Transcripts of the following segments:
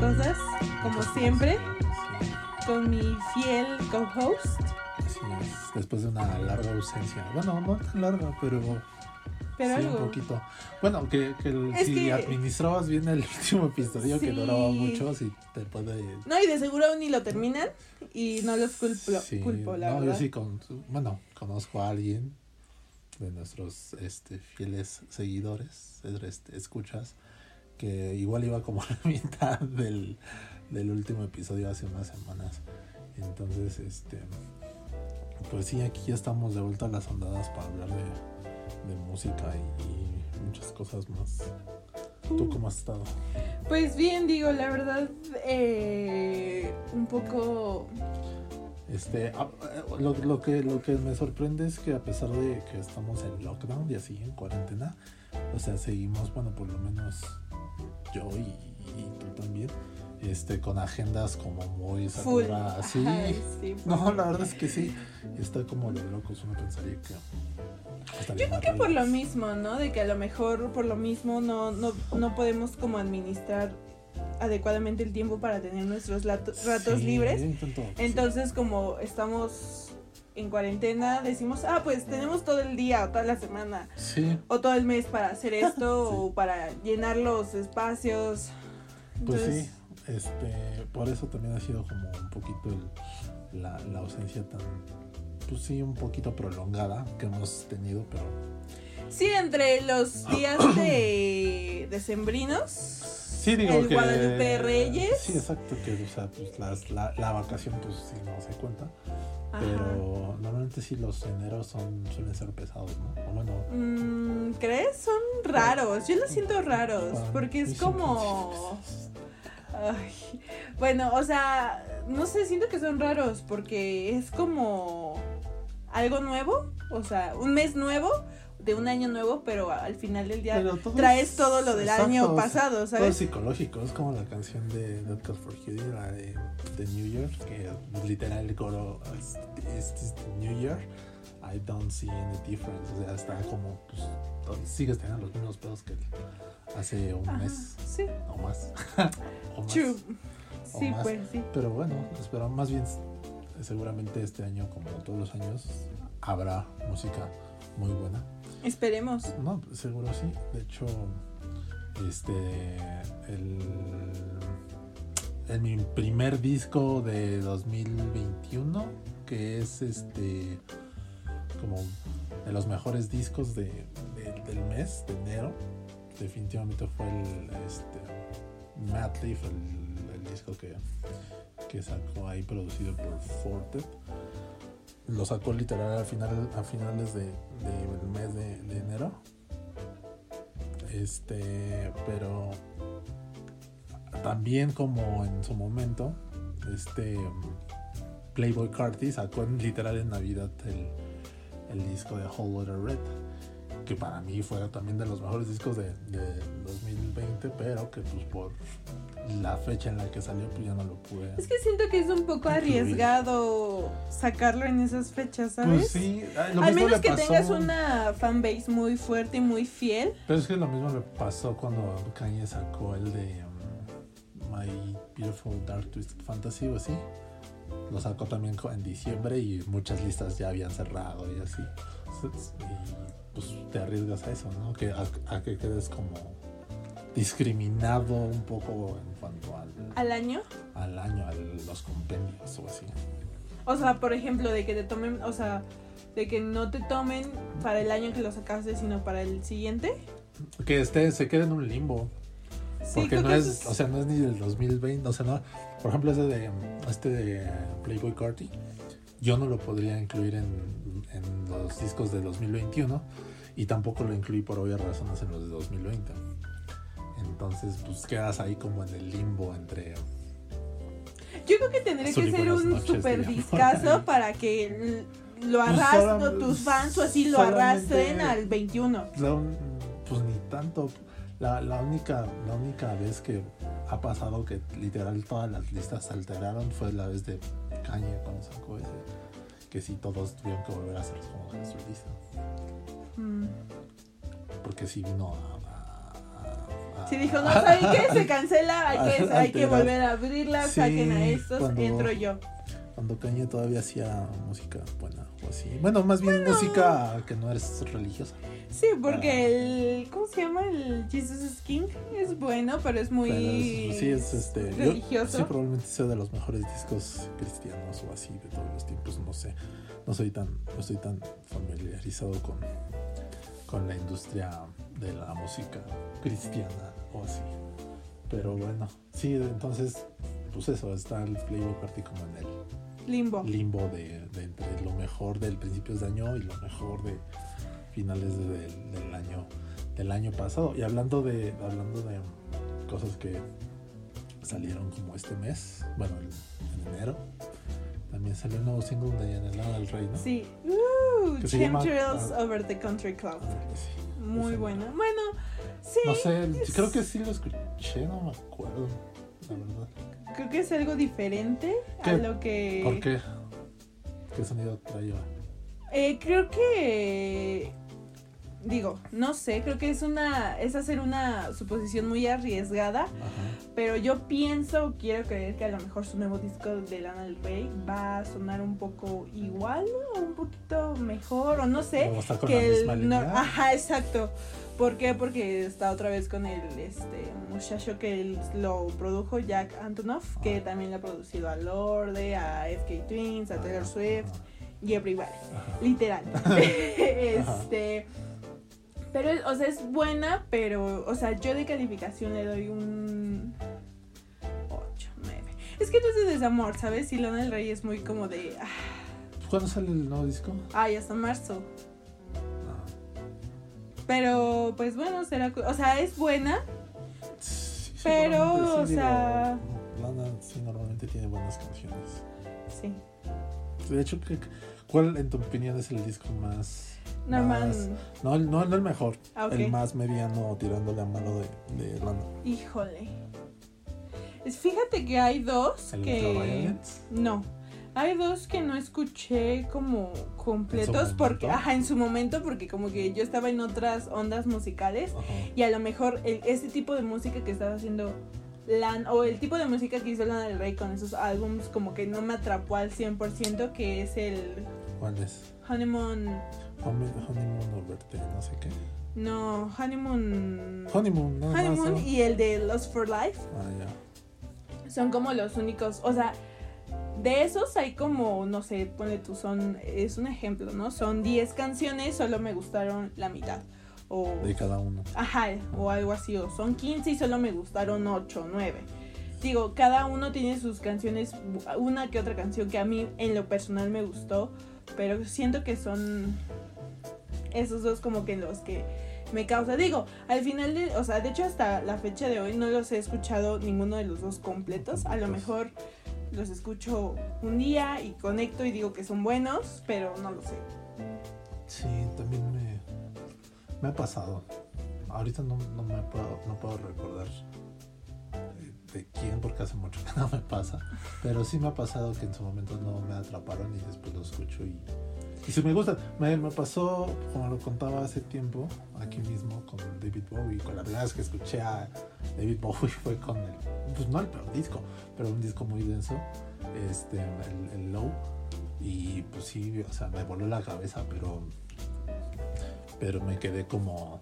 cosas, como siempre, con mi fiel co-host. Así es, después de una larga ausencia. Bueno, no tan larga, pero, Pero sí algo. un poquito. Bueno, que, que el- Es si que- administrabas bien el último episodio que duraba mucho, si te puede... No, y de seguro ni lo terminan y no los culpo, Sí, culpo la no, verdad. yo sí con, bueno, conozco a alguien de nuestros este, fieles seguidores, este, escuchas, que igual iba como a la mitad del, del último episodio hace unas semanas. Entonces, este, pues sí, aquí ya estamos de vuelta a las ondadas para hablar de, de música y, y muchas cosas más. ¿Tú cómo has estado? Pues bien, digo, la verdad, eh, un poco... Este, ah, eh, lo, lo que, lo que me sorprende es que a pesar de que estamos en lockdown y así, en cuarentena, o sea, seguimos, bueno, por lo menos yo y, y tú también, este, con agendas como muy saturadas. Sí, sí, no, la verdad es que sí, está como de locos, uno pensaría que Yo creo que por lo mismo, ¿no? De que a lo mejor por lo mismo no, no, no podemos como administrar adecuadamente el tiempo para tener nuestros ratos Sí, libres. sí. Entonces, como estamos en cuarentena, decimos, ah, pues tenemos todo el día o toda la semana Sí, o todo el mes para hacer esto o para llenar los espacios. Pues sí, este, por eso también ha sido como un poquito el- la, la ausencia tan, pues sí, un poquito prolongada que hemos tenido, pero sí, entre los días de decembrinos. Sí digo El que Guadalupe Reyes. Sí, exacto, que o sea, pues las- la, la vacación pues sí no se cuenta, Ajá. pero normalmente sí los eneros son suelen ser pesados, ¿no? O bueno, Mm, ¿Crees? Son raros. Yo los siento raros. Porque es como. Ay, bueno, o sea, no sé, siento que son raros porque es como algo nuevo, o sea, un mes nuevo de un año nuevo, pero al final del día traes es- todo lo del exacto, año pasado, todo es ¿sabes? psicológico, es como la canción de Good for Cutie, la de, de New Year, que literal el coro es, es is the New Year, I don't see any difference, o sea, está como, pues, sigues teniendo los mismos pedos que hace un Ajá, mes sí, o más. o más. true. o Sí, más. pues sí. Pero bueno, espero más bien, seguramente este año, como todos los años, habrá música muy buena. Esperemos. No, seguro sí. De hecho, este, el, el mi primer disco de 2021, que es este, como de los mejores discos de, de- del mes de enero, definitivamente fue el, este, Mad Leaf, el, disco que, que sacó ahí producido por Forte lo sacó literal al final a finales de, del mes de, de enero. Este pero también como en su momento este Playboy Carti sacó en, literal en Navidad el, el disco de Whole Lotta Red que para mí fue también de los mejores discos de, de 2020 pero que pues por la fecha en la que salió pues ya no lo pude Es que siento que es un poco Incluir. arriesgado sacarlo en esas fechas, ¿sabes? Pues sí, lo Al mismo menos que pasó- tengas una fanbase muy fuerte y muy fiel. Pero es que lo mismo le pasó cuando Kanye sacó el de um, My Beautiful Dark Twisted Fantasy o así. Lo sacó también en diciembre y muchas listas ya habían cerrado y así. Y pues te arriesgas a eso, ¿no? Que a, a que quedes como discriminado un poco en cuanto al, al año. al año, a los compendios o así. O sea, por ejemplo, de que te tomen, o sea, de que no te tomen para el año que lo sacaste, sino para el siguiente. Que este se quede en un limbo. Sí, Porque no es, es- o sea, no es ni del 2020, o sea, no, por ejemplo, ese de este de Playboy Carti, yo no lo podría incluir en, en los discos de 2021 y tampoco lo incluí por obvias razones en los de 2020. Entonces, pues quedas ahí como en el limbo entre Yo creo que tendría que ser un noches, super digamos. discazo para que lo Pues arrastren, tus fans o así lo arrastren al 21. la un- pues ni tanto. La, la única la única vez que ha pasado que literal todas las listas se alteraron fue la vez de Kanye cuando sacó ese. Que sí, todos tuvieron que volver a hacer como que su lista. Mm. Porque sí vino a, a- Sí, dijo, no, ¿saben qué? Se cancela, hay que, hay que volver a abrirla, Sí, saquen a estos, cuando- entro yo. Cuando Kanye todavía hacía música buena así. Bueno, más bien música que no es religiosa. Sí, Ah. porque el, ¿cómo se llama? El Jesus is King es bueno, pero es muy Pero es- sí, es este. yo- religioso. sí, probablemente sea de los mejores discos cristianos o así de todos los tiempos. No sé. No soy tan, no estoy tan familiarizado con, con la industria de la música cristiana o así. Pero bueno, sí, entonces, pues eso, está el Playboy Party como en el limbo. limbo de, de entre lo mejor del principios de año y lo mejor de finales de- del, del año del año pasado y hablando de hablando de cosas que salieron como este mes bueno el- en enero también salió un nuevo single de Lana del Rey ¿no? Sí. Uh, Chemtrails ah. over the country club. Ah, sí. Muy bueno. Bueno, sí. no sé es- creo que sí lo escuché no me acuerdo la verdad Creo que es algo diferente ¿Qué? a lo que. ¿por qué? ¿qué sonido traía? Eh, creo que digo, no sé, creo que es una es hacer una suposición muy arriesgada, Ajá. pero yo pienso, quiero creer que a lo mejor su nuevo disco de Lana del Rey va a sonar un poco igual o un poquito mejor o no sé, ¿Va a estar con que la misma el no- ajá, exacto. ¿Por qué? Porque está otra vez con el este muchacho que lo produjo, Jack Antonoff, que Ah. también le ha producido a Lorde, a FK Twins, a Taylor Ajá, Swift y Everybody ajá. literal. este. Pero, o sea, es buena, pero, o sea, yo de calificación le doy un 8, 9. Es que no es de desamor, ¿sabes? Y Lana del Rey es muy como de. ah, ¿cuándo sale el nuevo disco? Ay, hasta marzo. Ah. Pero, pues bueno, será. O sea, es buena. Sí, Pero, o sea- Lana sí normalmente tiene buenas canciones. Sí. De hecho, ¿qué- ¿cuál en tu opinión es el disco más... Normal. más- no, el- no, no el mejor, Ah, el más mediano tirándole a mano de, de Lana. Híjole. Es, fíjate que hay dos ¿El que. No. Hay dos que no escuché como completos porque, ajá, en su momento, porque como que yo estaba en otras ondas musicales Ajá. y a lo mejor el, ese tipo de música que estaba haciendo Lan, o el tipo de música que hizo Lana del Rey con esos álbums como que no me atrapó al 100%, que es el ¿Cuál es? Honeymoon, Honey- Honeymoon o Verte, no sé qué. no, Honeymoon, Honeymoon, nada más. Honeymoon ¿no? y el de Lost for Life. Ah, ya. son como los únicos, o sea, de esos hay como, no sé, ponle tú, son, es un ejemplo, ¿no? Son 10 canciones, solo me gustaron la mitad. O, De cada uno. ajá, o algo así, o son 15 y solo me gustaron 8, 9. Digo, cada uno tiene sus canciones, una que otra canción que a mí en lo personal me gustó, pero siento que son esos dos como que los que me causa. Digo, al final, de, o sea, de hecho hasta la fecha de hoy no los he escuchado ninguno de los dos completos. A lo mejor los escucho un día y conecto y digo que son buenos, pero no lo sé. Sí, también me, me ha pasado. Ahorita no, no me puedo, no puedo recordar de, de quién, porque hace mucho que no me pasa. Pero sí me ha pasado que en su momento no me atraparon y después lo escucho y, y sí me gusta. Me, me pasó, como lo contaba hace tiempo, aquí mismo con David Bowie. Con la primera vez que escuché a David Bowie fue con el, pues no el peor disco, pero un disco muy denso, este, el, el Low. Y pues sí, o sea, me voló la cabeza, pero pero me quedé como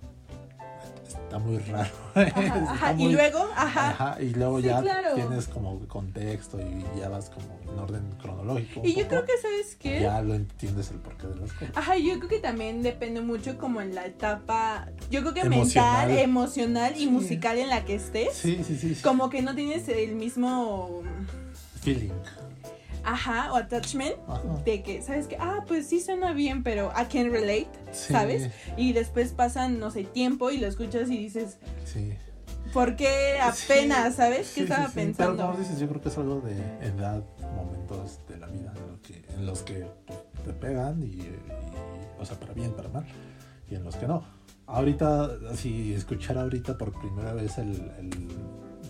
está muy raro. Ajá, Está ajá, muy- Y luego, ajá. Ajá, y luego Sí, ya claro. tienes como contexto y ya vas como en orden cronológico. Y yo poco, creo que, ¿sabes qué? ya lo entiendes el porqué de las cosas. Ajá, yo creo que también depende mucho como en la etapa, yo creo que Emocional. mental, emocional y Sí. musical en la que estés. Sí, sí, sí. sí. Como que no tienes el mismo, Feeling. Ajá, o attachment Ajá. de que, ¿sabes que Ah, pues sí suena bien, pero I can relate, Sí, ¿sabes? Y después pasan, no sé, tiempo y lo escuchas y dices, Sí. ¿por qué apenas, Sí, sabes? ¿Qué estaba sí, Pero pensando? como dices, yo creo que es algo de edad, momentos de la vida en, lo que, en los que te pegan y, y- o sea, para bien, para mal, y en los que no. Ahorita, así, escuchar ahorita por primera vez el, el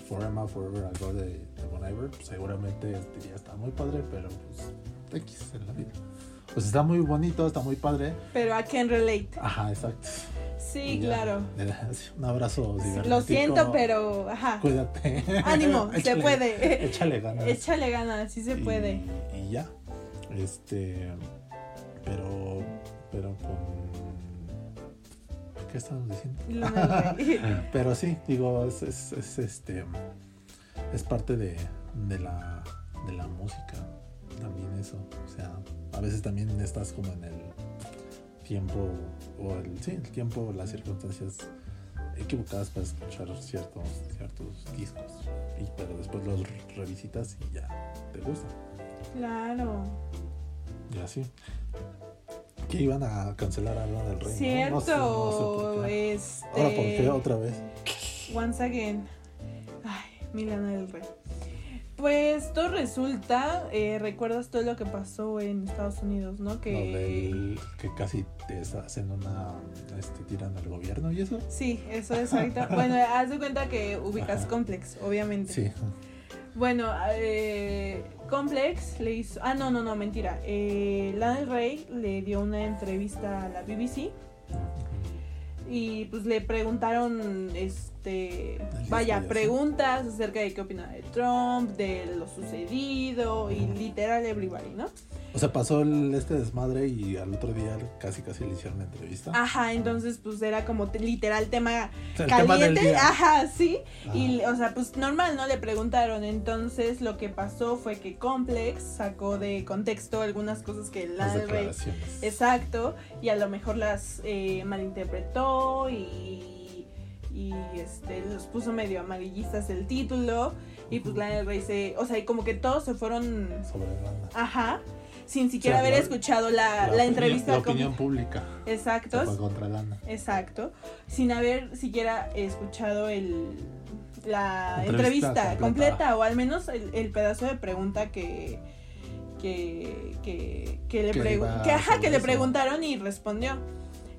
Forever, Forever Ago de, de Bon Iver, pues, seguramente diría, está muy padre, pero pues X en la vida. Pues está muy bonito, está muy padre. Pero I can relate. Ajá, exacto. Sí, ya, claro. un abrazo. Lo siento, pero ajá. Cuídate. Ánimo, se puede. Échale ganas. Échale ganas, sí se Y- puede. Y ya. Este. Pero. Pero con. ¿Qué estamos diciendo? Pero sí, digo, es, es, es, este. Es parte de, de, la, de la música. También eso. O sea, a veces también estás como en el tiempo. O el. Sí, el tiempo, las circunstancias equivocadas para escuchar ciertos, ciertos discos. Y, pero después los revisitas y ya te gustan. Claro. Y así. Que iban a cancelar a Lana del Rey. Cierto. No sé- no sé por qué. Este. Ahora, ¿por qué otra vez? Once again. Ay, Milana del Rey. Pues todo resulta, eh, recuerdas todo lo que pasó en Estados Unidos, ¿no? Que del- que casi te hacen una. Este, tiran al gobierno y eso. sí, eso es ahorita. bueno, haz de cuenta que ubicas Ajá. Complex, obviamente. Sí. Bueno, eh, Complex le hizo. Ah, no, no, no, mentira. Eh, Lana del Rey le dio una entrevista a la BBC y pues le preguntaron, este, vaya, preguntas acerca de qué opina de Trump, de lo sucedido y literal everybody, ¿no? O sea, pasó el, este desmadre y al otro día casi casi le hicieron una entrevista. Ajá, entonces pues era como te- literal tema O sea, el tema del caliente, ajá, sí. Y, o sea, pues normal, ¿no? Le preguntaron. Entonces, lo que pasó fue que Complex sacó de contexto algunas cosas que declaraciones. Exacto. Y a lo mejor las eh, malinterpretó y. Y este, los puso medio amarillistas el título. Y pues Lana del Rey se. O sea, y como que todos se fueron. Sobre. Ajá. Sin siquiera O sea, haber la- escuchado la, la, opinión- entrevista. La con- opinión pública. Exacto. Se fue contra Lana. Exacto, sin haber siquiera escuchado el la Entrevista entrevista, completa. o al menos el, el pedazo de pregunta que que, que, que le pregu- que, ajá, que le preguntaron y respondió.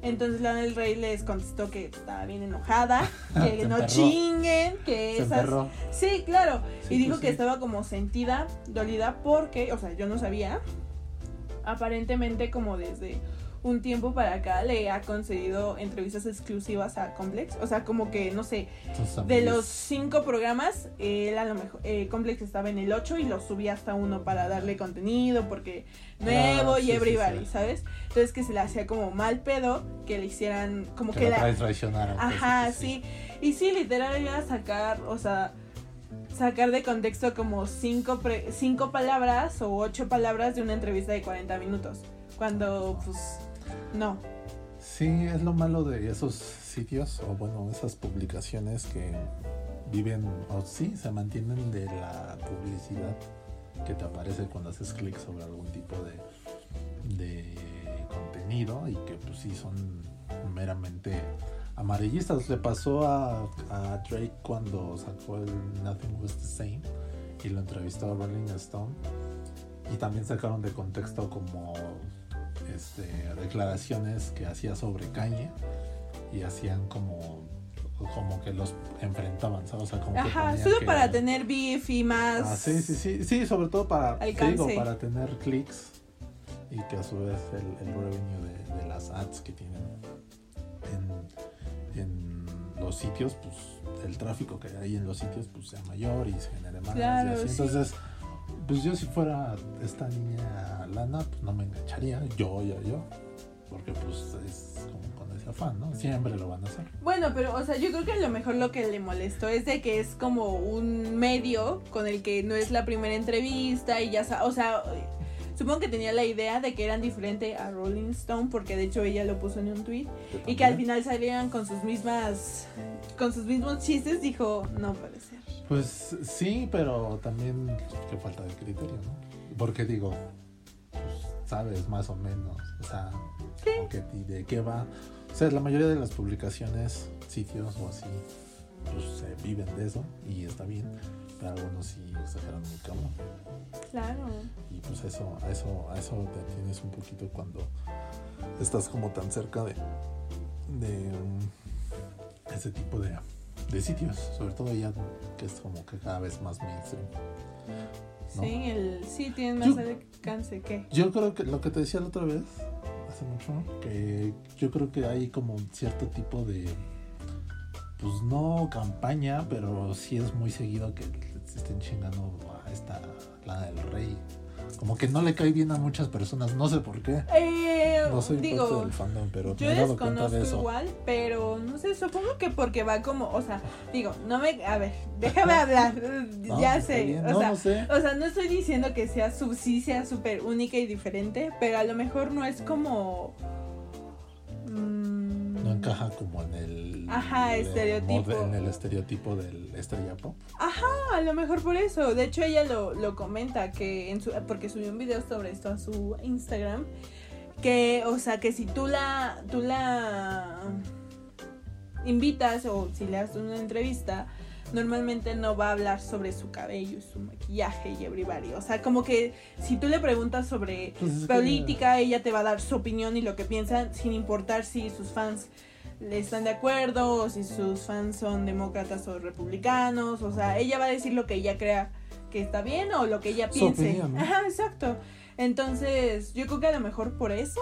Entonces Lana del Rey les contestó que estaba bien enojada, que no chinguen, que esas. Sí, claro. Sí, y dijo pues que sí. estaba como sentida, dolida, porque, o sea, yo no sabía. Aparentemente, como desde un tiempo para acá, le ha concedido entrevistas exclusivas a Complex. O sea, como que, no sé, de los cinco programas, él a lo mejor, eh, Complex estaba en el 8 y lo subía hasta uno para darle contenido, porque nuevo Ah, y sí, sí, everybody, sí. ¿sabes? Entonces que se le hacía como mal pedo que le hicieran, como que, que la pues, Ajá, pues, sí. Y sí, literal era sacar, o sea, sacar de contexto como cinco, pre- cinco palabras o ocho palabras de una entrevista de 40 minutos. Cuando, pues, no. Sí, es lo malo de esos sitios o bueno, esas publicaciones que viven o sí se mantienen de la publicidad que te aparece cuando haces clic sobre algún tipo de, contenido y que pues sí son meramente amarillistas. Le pasó a, a Drake cuando sacó el Nothing Was the Same y lo entrevistó a Rolling Stone y también sacaron de contexto como este, declaraciones que hacía sobre Kanye y hacían como como que los enfrentaban, ¿sabes? O sea, como que Ajá, ponían solo que- para tener beef y más. Ah, sí, sí, sí, sí, sobre todo para, te Alcance. digo, para tener clics y que a su vez el, el revenue de, de las ads que tienen en, en los sitios, pues el tráfico que hay en los sitios pues sea mayor y se genere más. y sí. Pues yo si fuera esta niña lana, pues no me engancharía, yo, yo, yo. Porque pues es como con ese afán, ¿no? Siempre lo van a hacer. Bueno, pero, o sea, yo creo que a lo mejor lo que le molestó es de que es como un medio con el que no es la primera entrevista y ya o sea, supongo que tenía la idea de que eran diferente a Rolling Stone porque de hecho ella lo puso en un tweet y que al final salieran con sus mismas con sus mismos chistes, dijo, no ser. Pues sí, pero también que falta de criterio, ¿no? Porque digo, pues sabes más o menos, o sea, que de qué va. O sea, la mayoría de las publicaciones, sitios o así, pues se viven de eso y está bien, pero algunos sí exageran muy cabrón. Claro. Y pues eso, a eso, a eso te tienes un poquito cuando estás como tan cerca de, de um, ese tipo de, de sitios, sobre todo ya que es como que cada vez más mainstream. ¿no? Sí, el sí tiene más Yo- alcance que. Yo creo que lo que te decía la otra vez, hace mucho, que yo creo que hay como un cierto tipo de, pues no campaña, pero sí es muy seguido que se estén chingando a esta Lana del Rey. Como que no le cae bien a muchas personas, no sé por qué. Eh, No soy parte digo, del fandom, pero yo me he dado desconozco de eso. igual, pero no sé, supongo que porque va como, o sea, digo, no me, a ver, déjame hablar, No, ya está sé, o sea, no sé. O sea, no estoy diciendo que sea su, sí sea súper única y diferente, pero a lo mejor no es como... encaja como en el, Ajá, el estereotipo. mode- en el estereotipo del estrella pop. A lo mejor por eso. De hecho, ella lo, lo comenta que en su, porque subió un video sobre esto a su Instagram. Que, o sea, que si tú la, tú la invitas o si le haces una entrevista, normalmente no va a hablar sobre su cabello y su maquillaje y everybody. O sea, como que si tú le preguntas sobre Pues que- política, ella te va a dar su opinión y lo que piensan, sin importar si sus fans le están de acuerdo o si sus fans son demócratas o republicanos. O sea, ella va a decir lo que ella crea que está bien o lo que ella piense. opinión, ¿no? Ajá, exacto. Entonces, yo creo que a lo mejor por eso.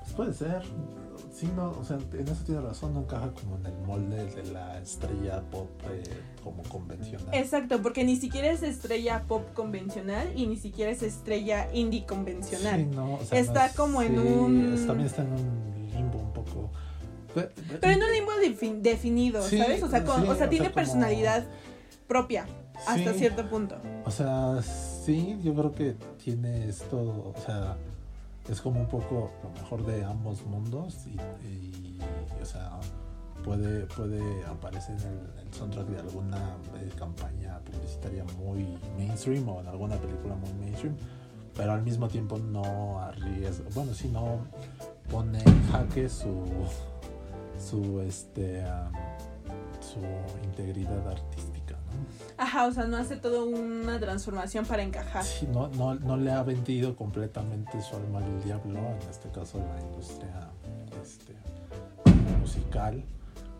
Pues puede ser. Sí, no, o sea, en eso tiene razón, no encaja como en el molde de la estrella pop eh, como convencional. Exacto, porque ni siquiera es estrella pop convencional y ni siquiera es estrella indie convencional. Sí, no, o sea, Está es- como en sí, un- también está en un limbo un poco. Pe- pe- Pero en un limbo defin- definido, Sí, ¿sabes? O sea, con- o sea o sea, tiene como- personalidad propia hasta cierto punto. O sea, sí, yo creo que tiene esto, o sea, es como un poco lo mejor de ambos mundos y, o sea, puede, puede aparecer en el, soundtrack de alguna eh, campaña publicitaria muy mainstream o en alguna película muy mainstream, pero al mismo tiempo no arriesga, bueno, sí, no pone en jaque su, su, este, am, su integridad artística. Ajá, o sea, no hace toda una transformación para encajar. Sí, no, no, no le ha vendido completamente su alma al diablo, en este caso la industria este, musical,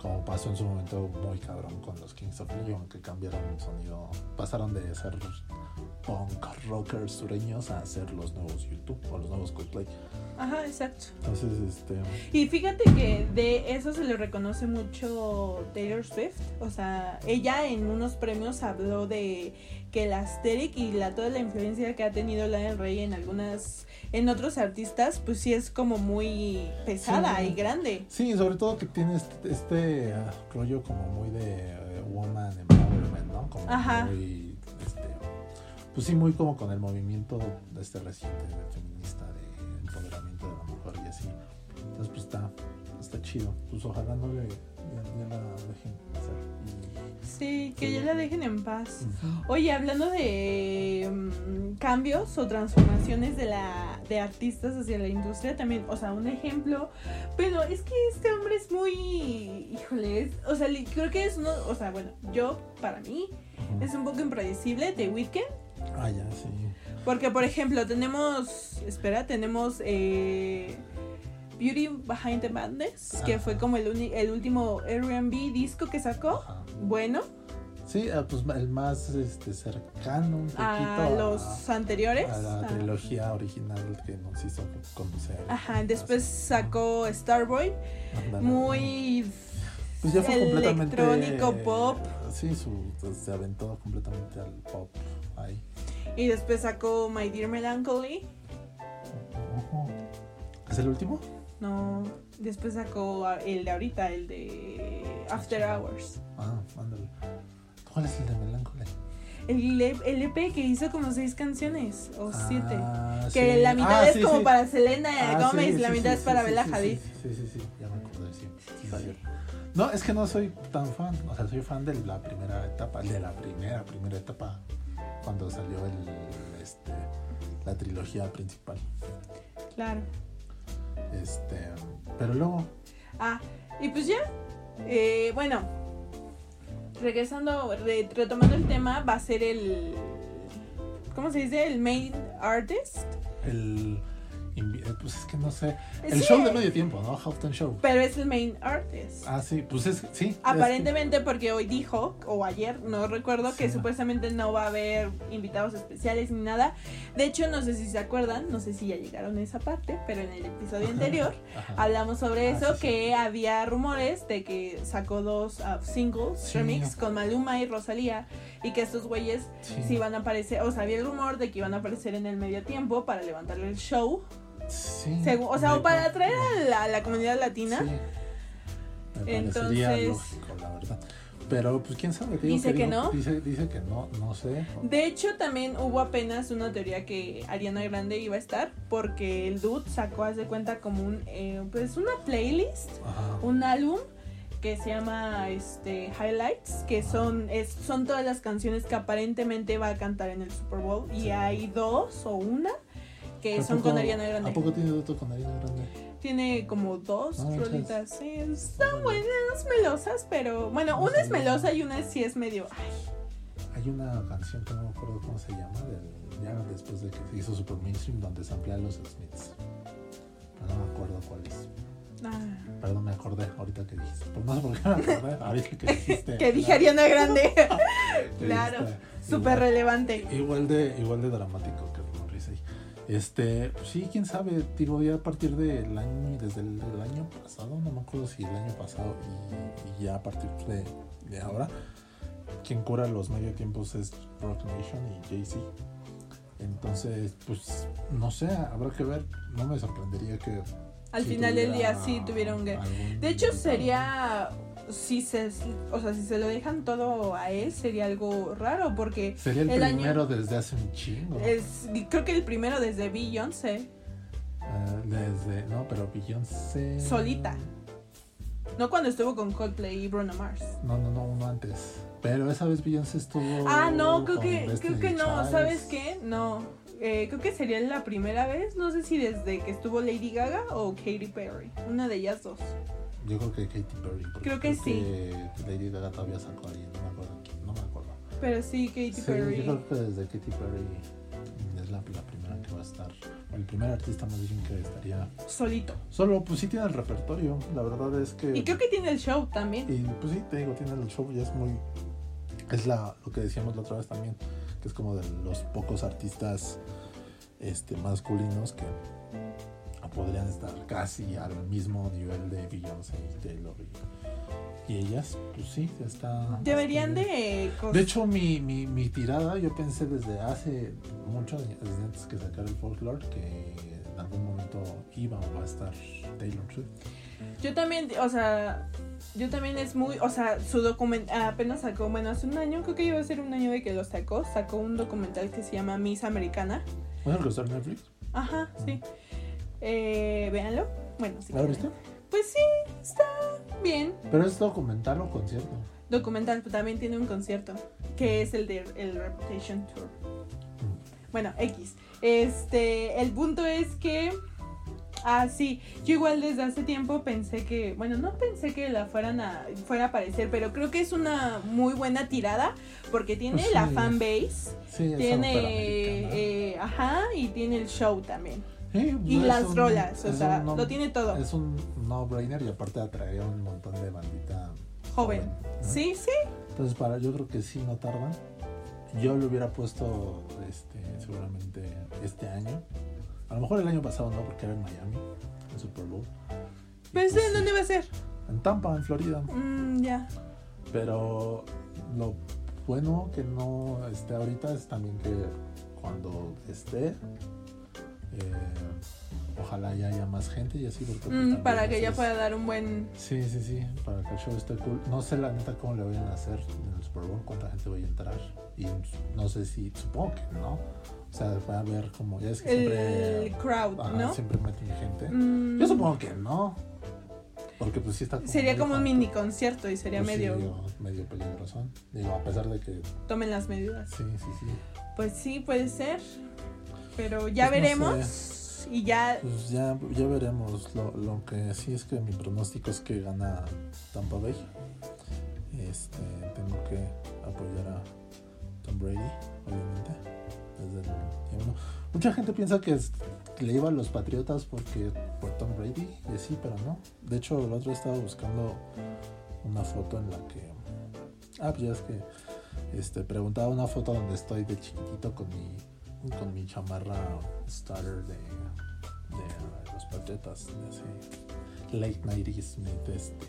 como pasó en su momento muy cabrón con los Kings of Leon, que cambiaron el sonido, pasaron de ser punk rockers sureños a ser los nuevos YouTube o los nuevos Coldplay. Ajá, exacto. Entonces, este, Y fíjate que de eso se le reconoce mucho Taylor Swift. O sea, ella en unos premios habló de que el aesthetic y la, toda la influencia que ha tenido la del Rey en algunas, en otros artistas, pues sí es como muy pesada Sí. y grande. sí, sobre todo que tiene este, este, ah, rollo como muy de eh, woman empowerment, ¿no? Como Ajá. muy, este, pues sí, muy como con el movimiento de este reciente de feminista de empoderamiento de la mujer y así. Entonces, pues está, está chido. Pues ojalá no le, ya, ya la dejen hacer. Sí, que ya la dejen en paz. Oye, hablando de mm, cambios o transformaciones de la de artistas hacia la industria también, o sea, un ejemplo, pero es que este hombre es muy, híjole, es- o sea, creo que es uno, o sea, bueno, yo para mí es un poco impredecible de Weekend, Ah, ya, sí. porque por ejemplo, tenemos, espera, tenemos eh, Beauty Behind the Madness, que fue como el, el último R&B disco que sacó. Ajá. Bueno, Sí, ah, pues el más este, cercano un poquito a los anteriores. a la trilogía original que nos hizo conocer. Ajá, después sacó Starboy, muy Pues ya fue completamente. electrónico, pop. Sí, su, pues, se aventó completamente al pop ahí. y después sacó My Dear Melancholy. ¿Es el último? No, después sacó el de ahorita, el de After Hours. Ah, ándale. ¿Cuál es el de Melancholy? El, E- el EP que hizo como seis canciones o siete. Ah, Que sí. la mitad Ah, es sí, como sí. para Selena Ah, Gómez la mitad es para Bella sí, Hadid. Sí, sí, sí, ya me acordé, sí. No, es que no soy tan fan. O sea, soy fan de la primera etapa, de la primera, primera etapa, cuando salió el, este, la trilogía principal. Claro. Este, pero luego, Ah, y pues ya. eh, bueno, regresando, re- retomando el tema, va a ser el. ¿Cómo se dice? El main artist. el, pues es que no sé. El Sí. show de medio tiempo, ¿no? Halftime Show. Pero es el main artist. Ah, sí, pues es, sí. es Aparentemente porque hoy dijo, o ayer, no recuerdo, que supuestamente no va a haber invitados especiales ni nada. De hecho, no sé si se acuerdan, no sé si ya llegaron a esa parte, pero en el episodio anterior Ajá. hablamos sobre Ah, eso, sí, que había rumores de que sacó dos ah, singles, remix, con Maluma y Rosalía, y que estos güeyes Sí. sí iban a aparecer, o sea, había el rumor de que iban a aparecer en el medio tiempo para levantarle el show, Sí. O sea, o para atraer a la, a la comunidad latina. Sí. Me Entonces- lógico, la verdad. Pero pues quién sabe. digo Dice que digo- no. Dice, dice que no, no sé. De hecho, también hubo apenas una teoría que Ariana Grande iba a estar, porque el dude sacó, haz de cuenta, como un, eh, pues una playlist, Ajá. un álbum que se llama este Highlights, que son, es, son todas las canciones que aparentemente va a cantar en el Super Bowl, y hay dos o una que ¿A son poco- con Ariana Grande. ¿A poco tiene otro con Ariana Grande? Tiene como dos Ah, rolitas, sí, están buenas, melosas, pero bueno, una es melosa y una sí es medio, ay, Hay una canción que no me acuerdo cómo se llama, del- ya después de que se hizo super mainstream, donde se amplían los Smiths. Pero no me acuerdo cuál es. ah. Perdón, me acordé ahorita que dijiste. Por qué me acordé. Ahorita que dijiste. que dije Ariana Grande. Claro, súper relevante. Igual de, igual de dramático que. Este, pues sí, quién sabe, digo, ya a partir del año, desde el, año pasado, no me acuerdo si el año pasado y, y ya a partir de, de ahora, quien cura los medio tiempos es Rock Nation y Jay-Z. Entonces, pues, no sé, habrá que ver, no me sorprendería que... Al si final del día tuviera sí tuvieron que... algún De hecho sería... Si se, o sea, si se lo dejan todo a él, sería algo raro, porque Sería el, el año- primero desde hace un chingo. es, creo que el primero desde Beyoncé, Ah, desde, no, pero Beyoncé... Solita. no cuando estuvo con Coldplay y Bruno Mars. No, no, no, uno antes. Pero esa vez Beyoncé estuvo. Ah, no, creo que, creo que no. ¿sabes qué? No, eh, creo que sería la primera vez, no sé si desde que estuvo Lady Gaga o Katy Perry, una de ellas dos. Yo creo que Katy Perry. Creo que sí. Lady Gaga todavía sacó a alguien, no me acuerdo quién, no me acuerdo. Pero sí, Katy Sí, Perry. yo creo que desde Katy Perry es la, la primera que va a estar. o El primer artista más bien que estaría. Solito. Solo, pues sí tiene el repertorio. La verdad es que. Y creo que tiene el show también. Y pues sí, te digo, tiene el show y es muy. Es la, lo que decíamos la otra vez también, que es como de los pocos artistas este, masculinos que podrían estar casi al mismo nivel de Beyoncé y Taylor y, y ellas, pues sí, está. Deberían está bien. de... De hecho, mi, mi, mi tirada, yo pensé desde hace mucho, desde antes que sacar el folklore, que en algún momento iba o va a estar Taylor Swift. Yo también, o sea, yo también es muy, o sea, su documental apenas sacó, bueno, hace un año, creo que iba a ser un año de que lo sacó, sacó un documental que se llama Miss Americana. ¿No es el que está en Netflix? Ajá, sí. Eh, véanlo. Bueno, sí. ¿Ya lo viste? Pues sí, está bien. Pero es documental o concierto. Documental, pero también tiene un concierto, que es el de el Reputation Tour. Bueno, X. Este, el punto es que Ah, sí, yo igual desde hace tiempo pensé que, bueno, no pensé que la fueran a fuera a aparecer, pero creo que es una muy buena tirada porque tiene Pues la fanbase, Sí, tiene eh, ajá, y tiene el show también. Sí, pues Y las un- rolas, o sea, no- lo tiene todo. Es un no-brainer y aparte atraería un montón de bandita Joven. ¿no? Sí, sí. Entonces, para, yo creo que sí, no tarda. Yo lo hubiera puesto este, seguramente este año. A lo mejor el año pasado no, porque era en Miami, en Super Bowl. Pero pues, ¿en dónde va a ser? En Tampa, en Florida. Mm, ya. Pero lo bueno que no esté ahorita es también que cuando esté, eh, ojalá ya haya más gente y así. Porque, Mm, para que es- pueda dar un buen Sí, sí, sí, para que el show esté cool. No sé la neta cómo le vayan a hacer en el Super Bowl, cuánta gente vaya a entrar. Y no sé si, supongo que no. O sea, va a haber como, ya es que el siempre, crowd, ajá, ¿no? siempre meten gente. Mm, Yo supongo que no. Porque pues sí está como Sería como un mini concierto y sería Pues sí, medio digo, medio peligroso. Digo, a pesar de que tomen las medidas. sí, sí, sí. Pues sí, puede ser. Pero ya Pues no veremos. Y ya. Pues ya, ya veremos. Lo, lo que sí es que mi pronóstico es que gana Tampa Bay. Este, tengo que apoyar a Tom Brady, obviamente. desde el uno. Mucha gente piensa que, es- le iba a los Patriotas porque por Tom Brady, y sí, pero no. De hecho, el otro día estaba buscando una foto en la que. Ah, pues ya es que este, preguntaba una foto donde estoy de chiquitito con mi, con mi chamarra starter de, de los Patriotas, de ese late 90s, mid, este,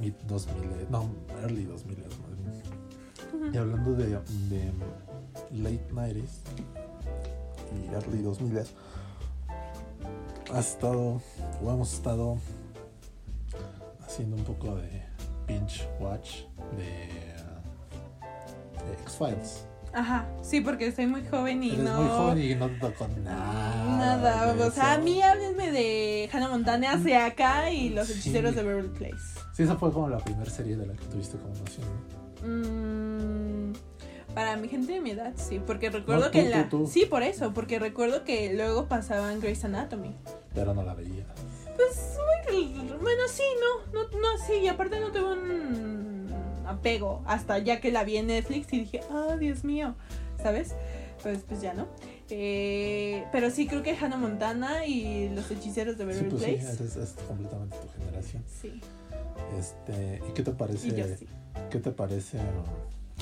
mid 2000, no, early 2000 más bien. Y hablando de, de late 90s y early 2000 has estado o hemos estado haciendo un poco de binge watch de, de X-Files. Ajá, sí, porque soy muy joven y Eres no. muy joven y no te tocó nada. Nada, o sea, a mí háblenme de Hannah Montana hacia acá y los Sí. hechiceros de Beverly Place. Sí, esa fue como la primera serie de la que tuviste como noción. ¿no? Mm, para mi gente de mi edad, sí, porque recuerdo No, que en la... tú, tú. Sí, por eso, porque recuerdo que luego pasaban Grey's Anatomy. Pero no la veía. Pues, bueno, sí, no, no, no, sí, y aparte no tuve un apego hasta ya que la vi en Netflix y dije, ah, Dios mío, ¿sabes? Pues, pues ya no. Eh, pero sí, creo que Hannah Montana y los hechiceros de Sí, Beverly pues sí, Place. es, es completamente tu generación. Sí, Este, ¿y qué te parece? y yo sí. ¿Qué te parece?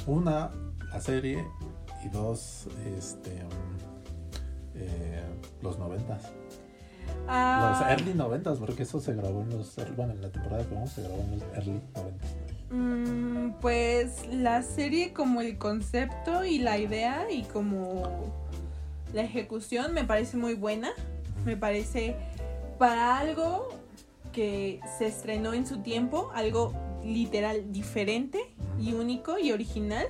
um, Una, la serie y dos, este, um, eh, los noventas. Ah, Los early noventas, porque eso se grabó en los, bueno, en la temporada que vamos se grabó en los early noventas. Mm, pues la serie como el concepto y la idea y como la ejecución me parece muy buena. Me parece para algo que se estrenó en su tiempo, algo literal diferente y único y original.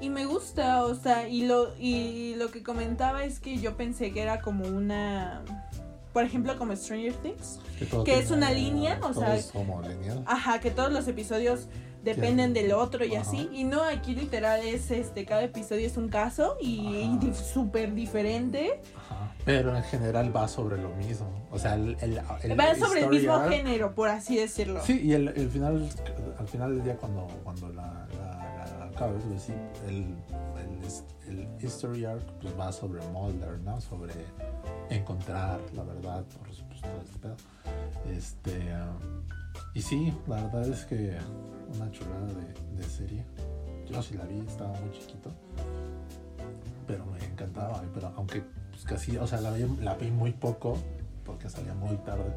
Y me gusta, o sea, y lo, y lo que comentaba es que yo pensé que era como una, por ejemplo, como Stranger Things. Que es una línea, o sea, es como lineal. Ajá, que todos los episodios dependen del otro y Ajá. así. Y no, aquí literal es este, cada episodio es un caso y, y súper diferente. Ajá. Pero en general va sobre lo mismo. O sea, el, el, el Va sobre el mismo género, por así decirlo. Sí, y el, el final, al final del día cuando, cuando la, pues sí, el, el, his- el history arc pues va sobre Mulder, ¿no? Sobre encontrar la verdad, por supuesto, todo este pedo. Este, y sí, la verdad es que una chulada de, de serie. Yo sí la vi, estaba muy chiquito. Pero me encantaba, pero aunque pues casi, o sea, la vi, la vi muy poco, porque salía muy tarde.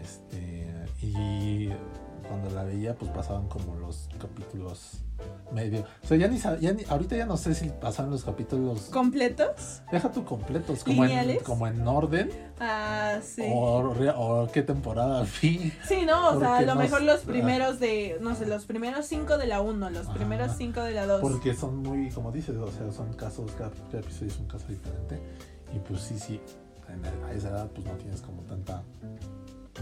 Este, y cuando la veía, pues pasaban como los capítulos medio. O sea, ya ni, ya ni ahorita ya no sé si pasaban los capítulos. ¿Completos? Deja tu completos, como en, como en orden. Ah, sí. O, qué temporada vi. Sí, no, o sea, a lo no mejor los primeros de, no sé, los primeros cinco de la uno, los primeros cinco de la dos. Porque son muy, como dices, o sea, son casos, cada, cada episodio es un caso diferente. Y pues sí, sí, en el- a esa edad pues no tienes como tanta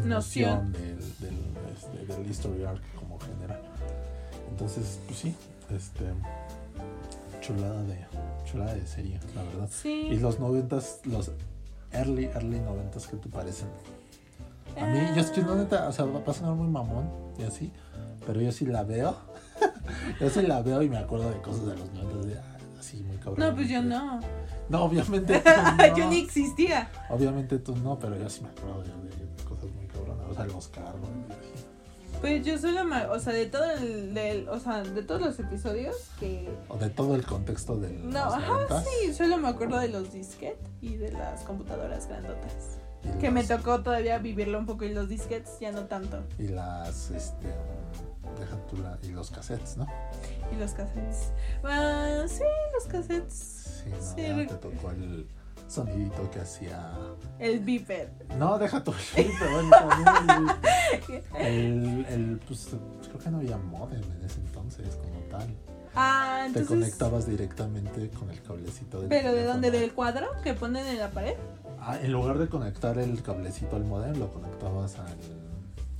Noción. noción del, del, este, del history arc como general. Entonces, pues sí, este chulada de chulada de serie, la verdad. Y los noventas, los early, early noventas, ¿qué te parecen? A mí, yo es que no Ah, neta, o sea, va a sonar muy mamón y así, pero yo sí la veo. yo sí la veo y me acuerdo de cosas de los noventas, ah, así muy cabrón. No, pues yo no. No, obviamente tú no. yo ni existía. Obviamente tú no, pero yo sí me acuerdo de, de cosas muy cabronas. O sea, los carros. Pues yo solo me, o sea, de todo el, del, o sea, de todos los episodios que O de todo el contexto del. No, ajá, noventas sí, solo me acuerdo de los disquetes y de las computadoras grandotas. Que me los- tocó todavía vivirlo un poco y los disquetes ya no tanto. Y las, este. Deja tú la. Y los cassettes, ¿no? Y los cassettes. Ah, sí, los cassettes. Sí, no, Sí, ya te tocó el sonidito que hacía. El beeper. No, deja tu pero bueno, el, el, pues creo que no había modem en ese entonces como tal. Ah, Te entonces. conectabas directamente con el cablecito del ¿Pero de dónde? ¿Del cuadro que ponen en la pared? Ah, en lugar de conectar el cablecito al modem, lo conectabas al,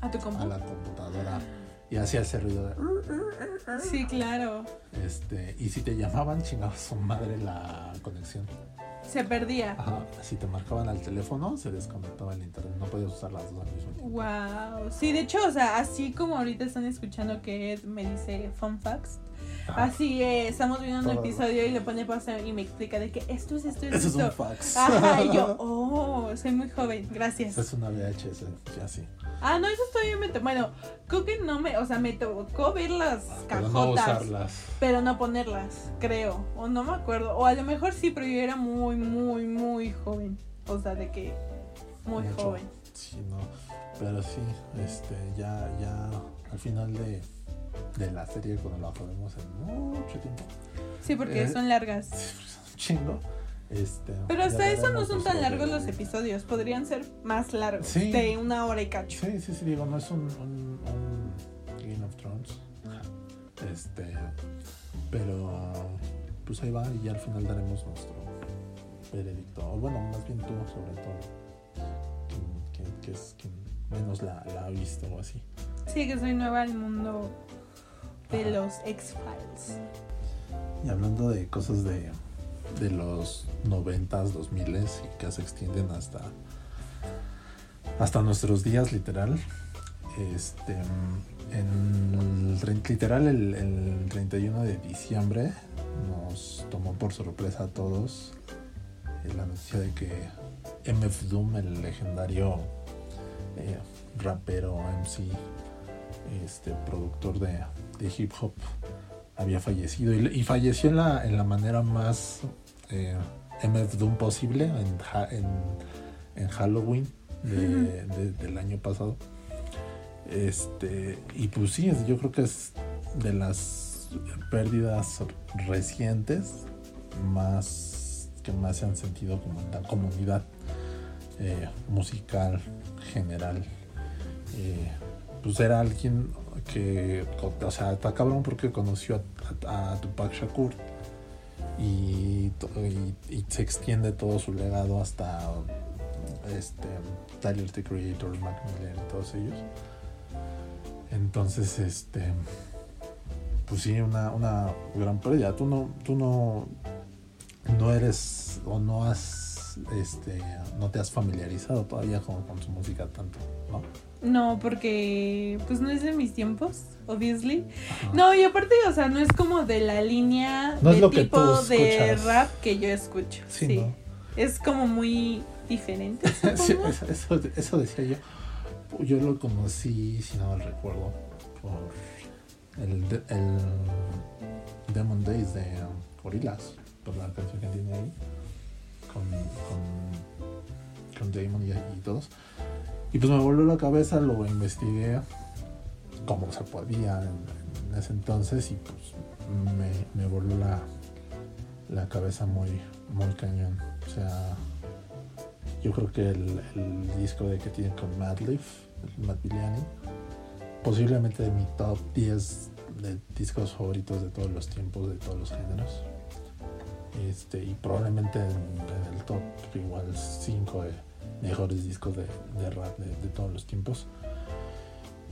¿A tu a la computadora y hacía ese ruido de... Sí, claro. Este, y si te llamaban, chingaba su madre la conexión. Se perdía. Ajá, si te marcaban al teléfono, se desconectaba el internet. No podías usar las dos al mismo tiempo. Wow. Sí, de hecho, o sea, así como ahorita están escuchando que Ed me dice fun facts, Ajá. Así es, estamos viendo un episodio y le pone pausa y me explica de que esto es esto, es Eso es esto. un fax. Ajá, y yo, oh, soy muy joven, gracias. Es una VHS, ya sí. Ah, no, eso todavía me Bueno, creo que no me, o sea, me tocó ver las cajotas, no usarlas. pero no ponerlas, creo. O no me acuerdo. O a lo mejor sí, pero yo era muy, muy, muy joven. O sea, de que muy Mucho. joven. Sí, no. Pero sí, este, ya, ya al final de, de la serie, cuando la acabemos en mucho tiempo, Sí, porque Eh, son largas. un chingo. Este, Pero hasta eso no son tan de- largos los episodios. Podrían ser más largos. Sí. De una hora y cacho. Sí, sí, sí, digo, no es un, un, un Game of Thrones. Este, pero pues ahí va y ya al final daremos nuestro veredicto. O bueno, más bien tú, sobre todo, que es quien menos la, la ha visto o así. Sí, que soy nueva al mundo de los X-Files. Y hablando de cosas de, de los noventas, dos miles y que se extienden hasta hasta nuestros días literal. Este en el, literal el, el 31 de diciembre nos tomó por sorpresa a todos la noticia de que MF Doom, el legendario eh, rapero MC, este productor de, de hip hop, había fallecido y, y falleció en la, en la manera más eh, MF Doom posible en, en, en Halloween de- de- del año pasado. Este, y pues sí, yo creo que es de las pérdidas recientes más que más se han sentido como en la comunidad eh, musical general. Eh, pues era alguien que, o sea, está cabrón porque conoció a, a- a Tupac Shakur y, se extiende todo su legado hasta este Tyler the Creator, Mac Miller y todos ellos. Entonces, este, pues sí, una, una gran pérdida. Tú no, tú no, no eres o no has, este, no te has familiarizado todavía con, con su música tanto, ¿no? No, porque pues no es de mis tiempos, obviously. Ajá. No, y aparte, o sea, no es como de la línea No de tipo de rap que yo escucho. Sí, Sí, ¿no? es como muy diferente. Sí, eso, eso- eso decía yo. Yo lo conocí, si no mal recuerdo, por el, el Demon Days de um, Gorillaz, por la canción que tiene ahí, con, con, con Damon y, y todos. Y pues me volvió la cabeza, lo investigué como se podía en, ese entonces y pues me, me volvió la, la cabeza muy, muy cañón. O sea, yo creo que el, disco de que tiene con Madlib, el Matt Villani, posiblemente de mi top 10 de discos favoritos de todos los tiempos, de todos los géneros. Este, y probablemente en, en el top igual 5 de mejores discos de, de rap de, todos los tiempos.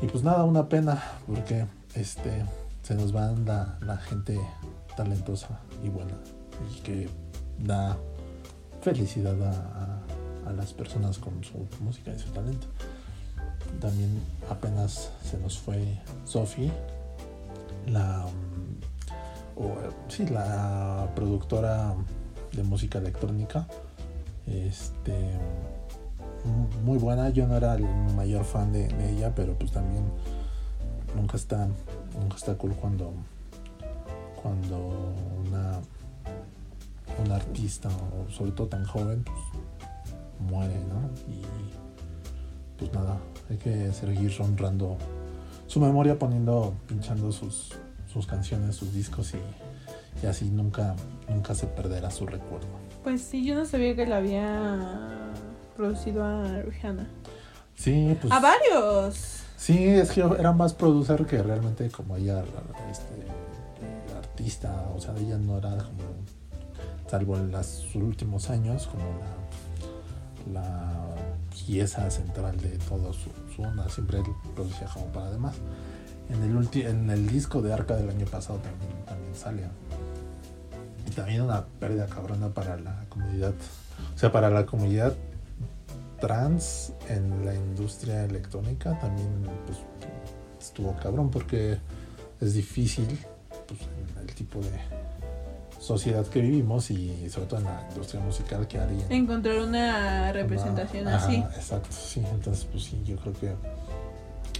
Y pues nada, una pena, porque este se nos va la, la gente talentosa y buena y que da felicidad a, a- a las personas con su música y su talento. También apenas se nos fue Sophie, la, o, sí, la productora de música electrónica. Este, muy buena, yo no era el mayor fan de, ella, pero pues también nunca está, nunca está cool cuando, cuando una un artista, o sobre todo tan joven, pues muere, ¿no? Y pues nada, hay que seguir honrando su memoria poniendo, pinchando sus, sus canciones, sus discos y, y así nunca, nunca se perderá su recuerdo. Pues sí, yo no sabía que la había producido a Rihanna. Sí, pues. A varios. Sí, es que era más producer que realmente como ella, este, artista, o sea, ella no era como, salvo en sus últimos años, como la, la pieza central de toda su, su onda, siempre él producía como para demás. En el, ulti- en el disco de Arca del año pasado también, también sale. Y también una pérdida cabrona para la comunidad, o sea, para la comunidad trans en la industria electrónica también pues, estuvo cabrón porque es difícil pues, en el tipo de sociedad que vivimos y sobre todo en la industria musical que haría Encontrar una representación Ajá, así. Exacto, sí. Entonces, pues sí, yo creo que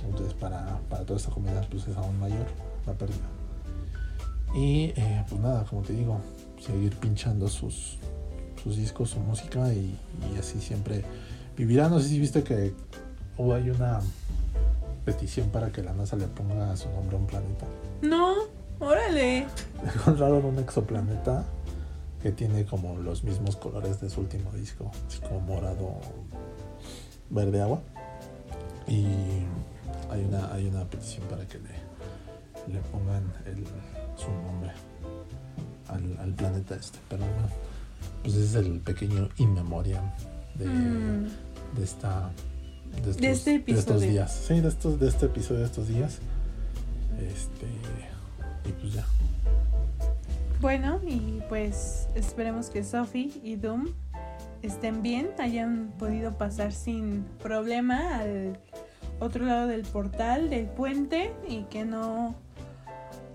entonces para, para toda esta comunidad pues es aún mayor la pérdida. Y eh, pues nada, como te digo, seguir pinchando sus, sus discos, su música y, y así siempre vivirá. No sé si viste que hubo hay una petición para que la NASA le ponga su nombre a un planeta. No, órale. Encontraron un exoplaneta que tiene como los mismos colores de su último disco, así como morado, verde agua. Y hay una, hay una petición para que le, le pongan el, su nombre al, al planeta este. Pero bueno, pues es el pequeño in memoriam de, Mm, de esta de estos, De este de estos episodio. días. Sí, de estos, de este episodio de estos días. Este y pues ya. Bueno, y pues esperemos que Sophie y Doom estén bien, hayan podido pasar sin problema al otro lado del portal, del puente, y que no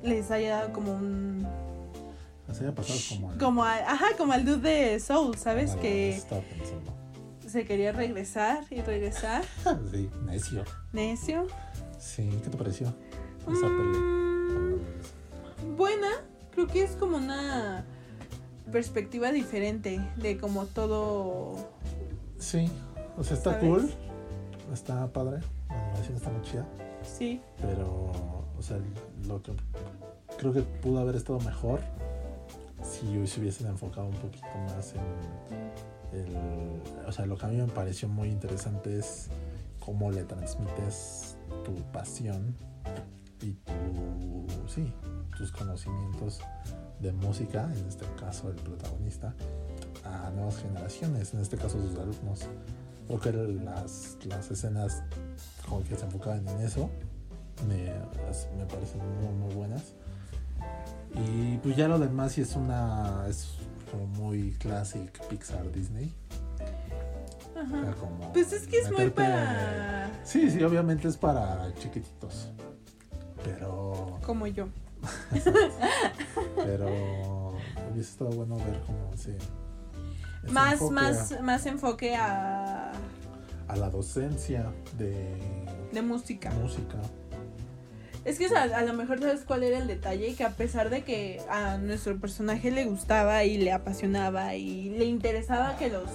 les haya dado como un... Se haya pasado como al- Como al, ajá, como al dude de Soul, ¿sabes? Que estaba pensando. Se quería regresar y regresar. Sí, necio. Necio. Sí, ¿qué te pareció? Esa pelea. Mm, buena, creo que es como una perspectiva diferente de como todo Sí, o sea, está ¿Sabes? cool. Está padre. La animación está muy chida. sí Pero, o sea, lo que creo que pudo haber estado mejor si se hubiesen enfocado un poquito más en O sea, lo que a mí me pareció muy interesante es cómo le transmites tu pasión y tu. Sí, tus conocimientos de música, en este caso el protagonista, a nuevas generaciones, en este caso sus alumnos. Creo que las, las escenas como que se enfocaban en eso me, me parecen muy, muy buenas. Y pues ya lo demás sí es una. Como muy classic Pixar Disney. O sea, ajá. como pues es que es muy para Sí, sí, obviamente es para chiquititos. Pero. como yo Pero. Hubiese estado bueno ver cómo se. ese más enfoque más más enfoque a A, a la docencia de de música música. Es que sea, a lo mejor sabes cuál era el detalle que a pesar de que a nuestro personaje le gustaba y le apasionaba y le interesaba que los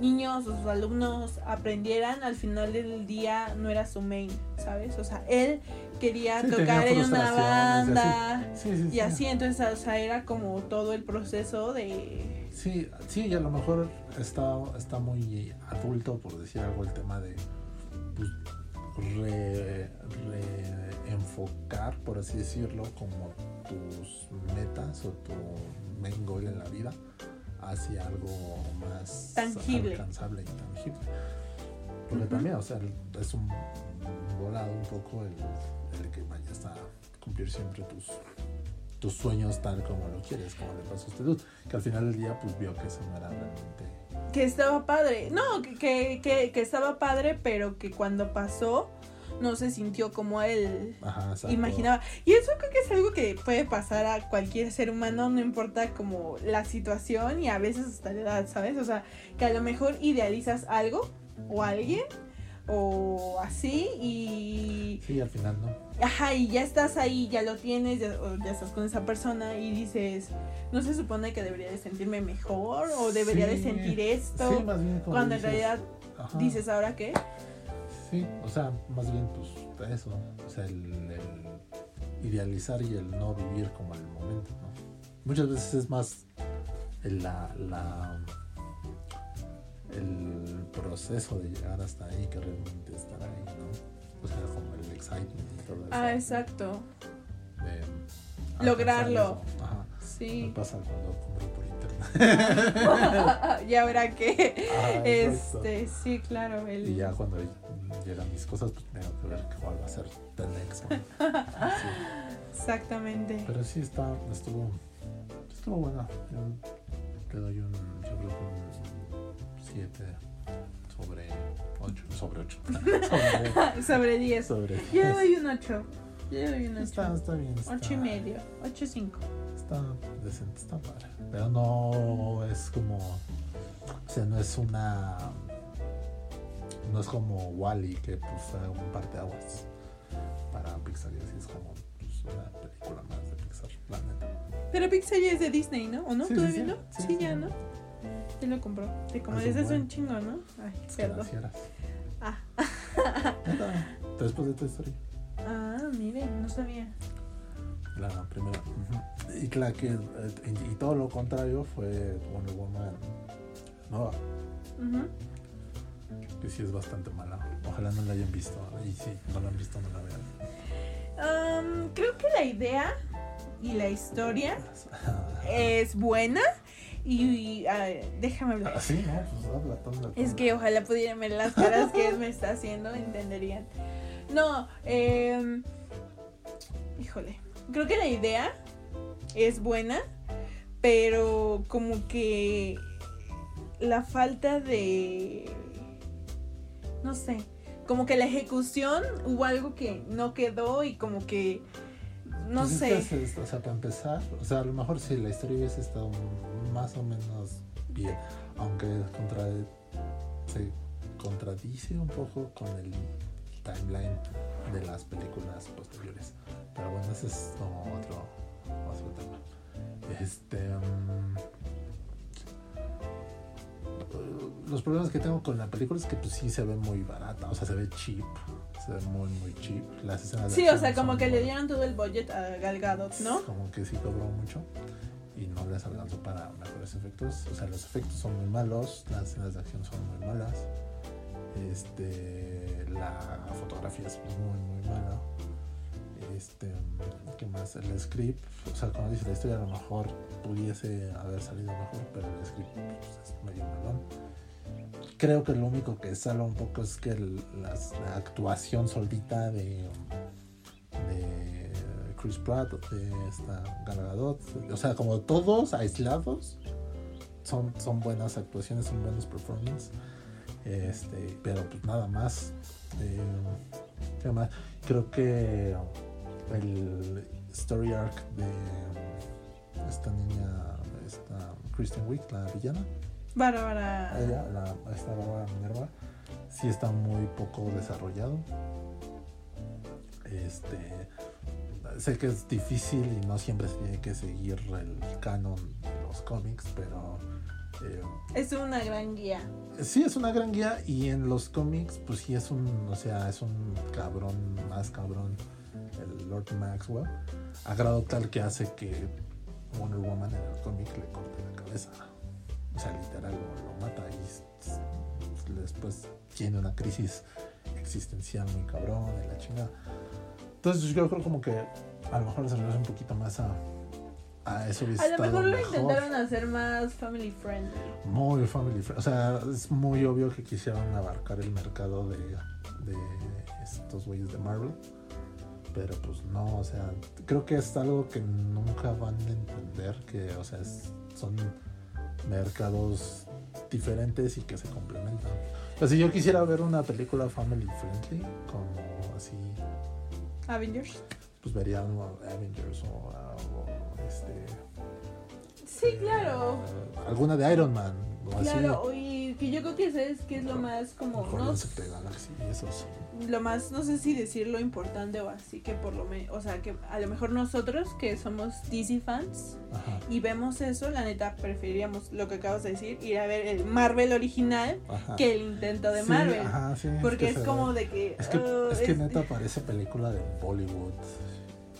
niños o sus alumnos aprendieran, al final del día no era su main, ¿sabes? O sea, él quería Sí, tocar en una frustraciones y banda Sí, sí, y sí. así, entonces, o sea, era como todo el proceso de... Sí, sí, y a lo mejor está, está muy adulto, por decir algo, el tema de pues, re- por así decirlo, como tus metas o tu main goal en la vida hacia algo más Tangible. alcanzable y tangible. Porque Ujú. también, o sea, es un volado un poco el, el que vayas a cumplir siempre tus tus sueños tal como lo quieres, como le pasó a dude, que al final del día pues vio que eso no era realmente que estaba padre. No, que, que, que, que estaba padre, pero que cuando pasó no se sintió como él Ajá, imaginaba. Y eso creo que es algo que puede pasar a cualquier ser humano, no importa como la situación y a veces hasta la edad, ¿sabes? O sea, que a lo mejor idealizas algo o alguien o así y Sí, al final no. ajá, y ya estás ahí, ya lo tienes, ya, o ya estás con esa persona y dices, no se supone que debería de sentirme mejor o debería de sentir esto. Sí, más bien como cuando en realidad ajá, dices, ¿ahora qué? Sí, o sea, más bien pues eso, o sea, el, el idealizar y el no vivir como el momento, ¿no? Muchas veces es más el, la, la el proceso de llegar hasta ahí que realmente estar ahí, ¿no? O sea, como el excitement y todo eso. Ah, exacto. de Lograrlo. eso. Ajá. Me Sí. pasa cuando compro por internet. y ahora qué? Ajá, exacto. Este, sí, claro. El... Y ya cuando llegan mis cosas, pues tengo que ver cuál va a ser the next one. Sí. Exactamente. Pero sí está, estuvo, estuvo buena. Yo le doy un, yo creo que un 7 sobre 8, sobre 8. sobre, Sobre 10. sobre Yo le 10. doy un 8. Yo le doy un Está, 8. está bien. Está, 8 y medio. 8 5. Está decente, está padre. Pero no es como. O sea, no es una. No es como Wally, que pues fue un par de aguas para Pixar. Y así es como pues, una película más de Pixar, la neta. Pero Pixar ya es de Disney, ¿no? ¿O no? Sí, sí, ¿Todavía sí. no? Sí, Sí, sí. ya, ¿no? Ya lo compró. Te como Es dices buen. un chingo, ¿no? Ay, Es perdón. Ah. Después de tu historia. Ah, mire, no sabía. La primera. Y la que. eh, Y, y todo lo contrario fue Wonder Woman nueva, que sí es bastante mala. Ojalá no la hayan visto. Y si no la han visto, no la vean. Creo que la idea y la historia es buena. Y, y, ah, déjame hablar. Ah, sí, no, pues habla, habla, Es que ojalá pudieran ver las caras que él me está haciendo, entenderían. No, eh, híjole, creo que la idea es buena, pero como que la falta de, no sé, como que la ejecución hubo algo que no quedó y como que, no Pues es sé. es o sea, para empezar, o sea, a lo mejor si la historia hubiese estado más o menos bien, aunque contra, se contradice un poco con el timeline de las películas posteriores. Pero bueno, ese es como otro, otro tema. Este. mm, los problemas que tengo con la película es que pues sí se ve muy barata, o sea, se ve cheap, se ve muy muy cheap. Las escenas Sí, o sea, como que le dieron todo el budget a Gal Gadot, ¿no? como que sí cobró mucho y no les alcanzó para mejores efectos. O sea, los efectos son muy malos, las escenas de acción son muy malas. Este, la fotografía es muy, muy mala. Este, ¿qué más? El script, o sea, como dice la historia, a lo mejor pudiese haber salido mejor, pero el script pues, es medio malón. Creo que lo único que salva un poco es que la actuación solita de, Chris Pratt, de esta o sea, como todos aislados, son, son buenas actuaciones, son buenos performances, este, pero pues nada más. Eh, ¿qué más? Creo que el story arc de esta niña, esta Kristen Wiig, la villana, Bárbara. ella, la, esta Bárbara Minerva, sí está muy poco desarrollado. Este, sé que es difícil y no siempre se tiene que seguir el canon de los cómics, pero eh, Es una gran guía. sí es una gran guía y en los cómics pues sí es un, o sea, es un cabrón, más cabrón, el Lord Maxwell, a grado tal que hace que Wonder Woman en el cómic le corte la cabeza. O sea, literal lo, lo mata y después tiene una crisis existencial muy cabrón y la chingada. Entonces yo creo como que a lo mejor desarrollarse un poquito más a, a eso hubiese A lo mejor lo mejor. intentaron hacer más family friendly. Muy family friendly. O sea, es muy obvio que quisieron abarcar el mercado de, de estos güeyes de Marvel. Pero pues no, o sea, creo que es algo que nunca van a entender. Que, o sea, es- son mercados diferentes y que se complementan. O sea, si yo quisiera ver una película family friendly, como así, Avengers. pues vería Avengers o, o, este. Sí, claro. eh, alguna de Iron Man. O así. Claro, y que yo creo que sabes que es lo más como no, the Galaxy y esos. lo más no sé si decirlo importante o así que por lo menos, o sea, que a lo mejor nosotros que somos DC fans Ajá, y vemos eso, la neta preferiríamos lo que acabas de decir, ir a ver el Marvel original ajá. que el intento de Sí, Marvel, ajá, sí, porque que es como de que Es que, uh, es que es- neta parece película de Bollywood.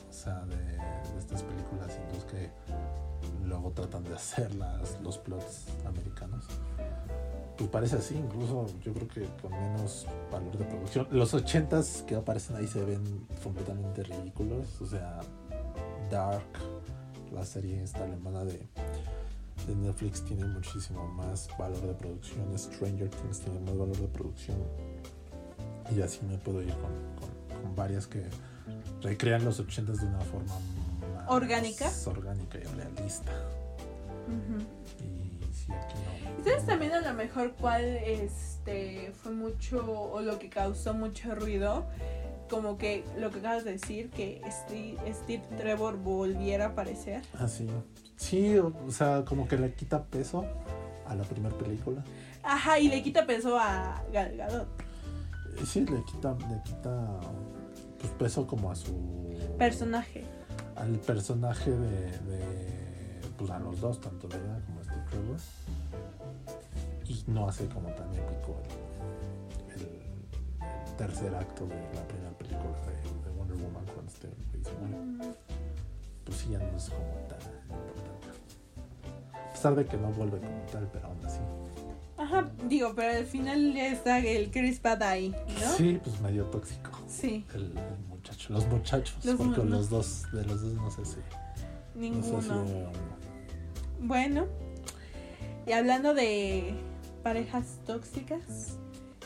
O sea, de, de estas películas luego tratan de hacer las, los plots americanos. Pues parece así, incluso yo creo que con menos valor de producción. Los ochentas que aparecen ahí se ven completamente ridículos. O sea, Dark, la serie esta de, de Netflix tiene muchísimo más valor de producción. Stranger Things tiene más valor de producción. Y así me puedo ir con, con- con varias que recrean los ochentas de una forma más ¿Orgánica? orgánica y realista. Ujú. Y sí, aquí no. ¿Y ¿Sabes también a lo mejor cuál este fue mucho o lo que causó mucho ruido? como que lo que acabas de decir, que Steve, Steve Trevor volviera a aparecer. Ah, sí. Sí, o o sea, como que le quita peso a la primera película. Ajá, y le quita peso a Gal Gadot. Sí, le quita, le quita pues, peso como a su... Personaje. Al personaje de, de, Pues a los dos, tanto ella como Steve Trevor. Y no hace como tan épico el, el- el tercer acto de la primera película de, de Wonder Woman cuando este muere. Pues sí, ya no es como tan importante. A pesar de que no vuelve como tal, pero aún así. Ajá, digo, pero al final ya está el Chris Pratt ahí, ¿no? Sí, pues medio tóxico. Sí, El, el muchacho, los muchachos, Los porque los dos, de los dos no sé si. No sé si ninguno. Bueno, y hablando de parejas tóxicas,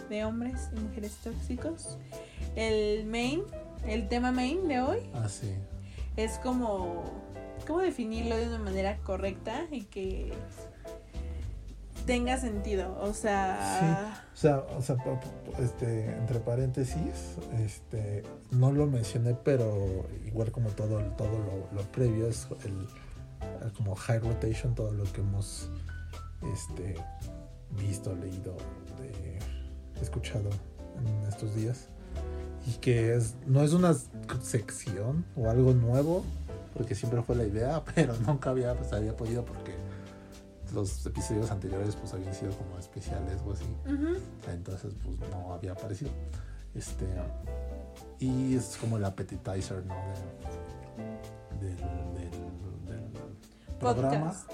de hombres y mujeres tóxicos, el main, el tema main de hoy Ah, sí. es como, ¿cómo definirlo de una manera correcta y que tenga sentido? O sea, O sea, o sea, este, entre paréntesis, este, no lo mencioné, pero igual como todo, todo lo, lo previo es el, como high rotation, todo lo que hemos este, visto, leído, escuchado en estos días. Y que es, no es una sección o algo nuevo, porque siempre fue la idea, pero nunca había, pues, había podido porque los episodios anteriores pues habían sido como especiales o así. Entonces pues no había aparecido. Este y es como el appetizer no De- del, del- del programa. Podcast.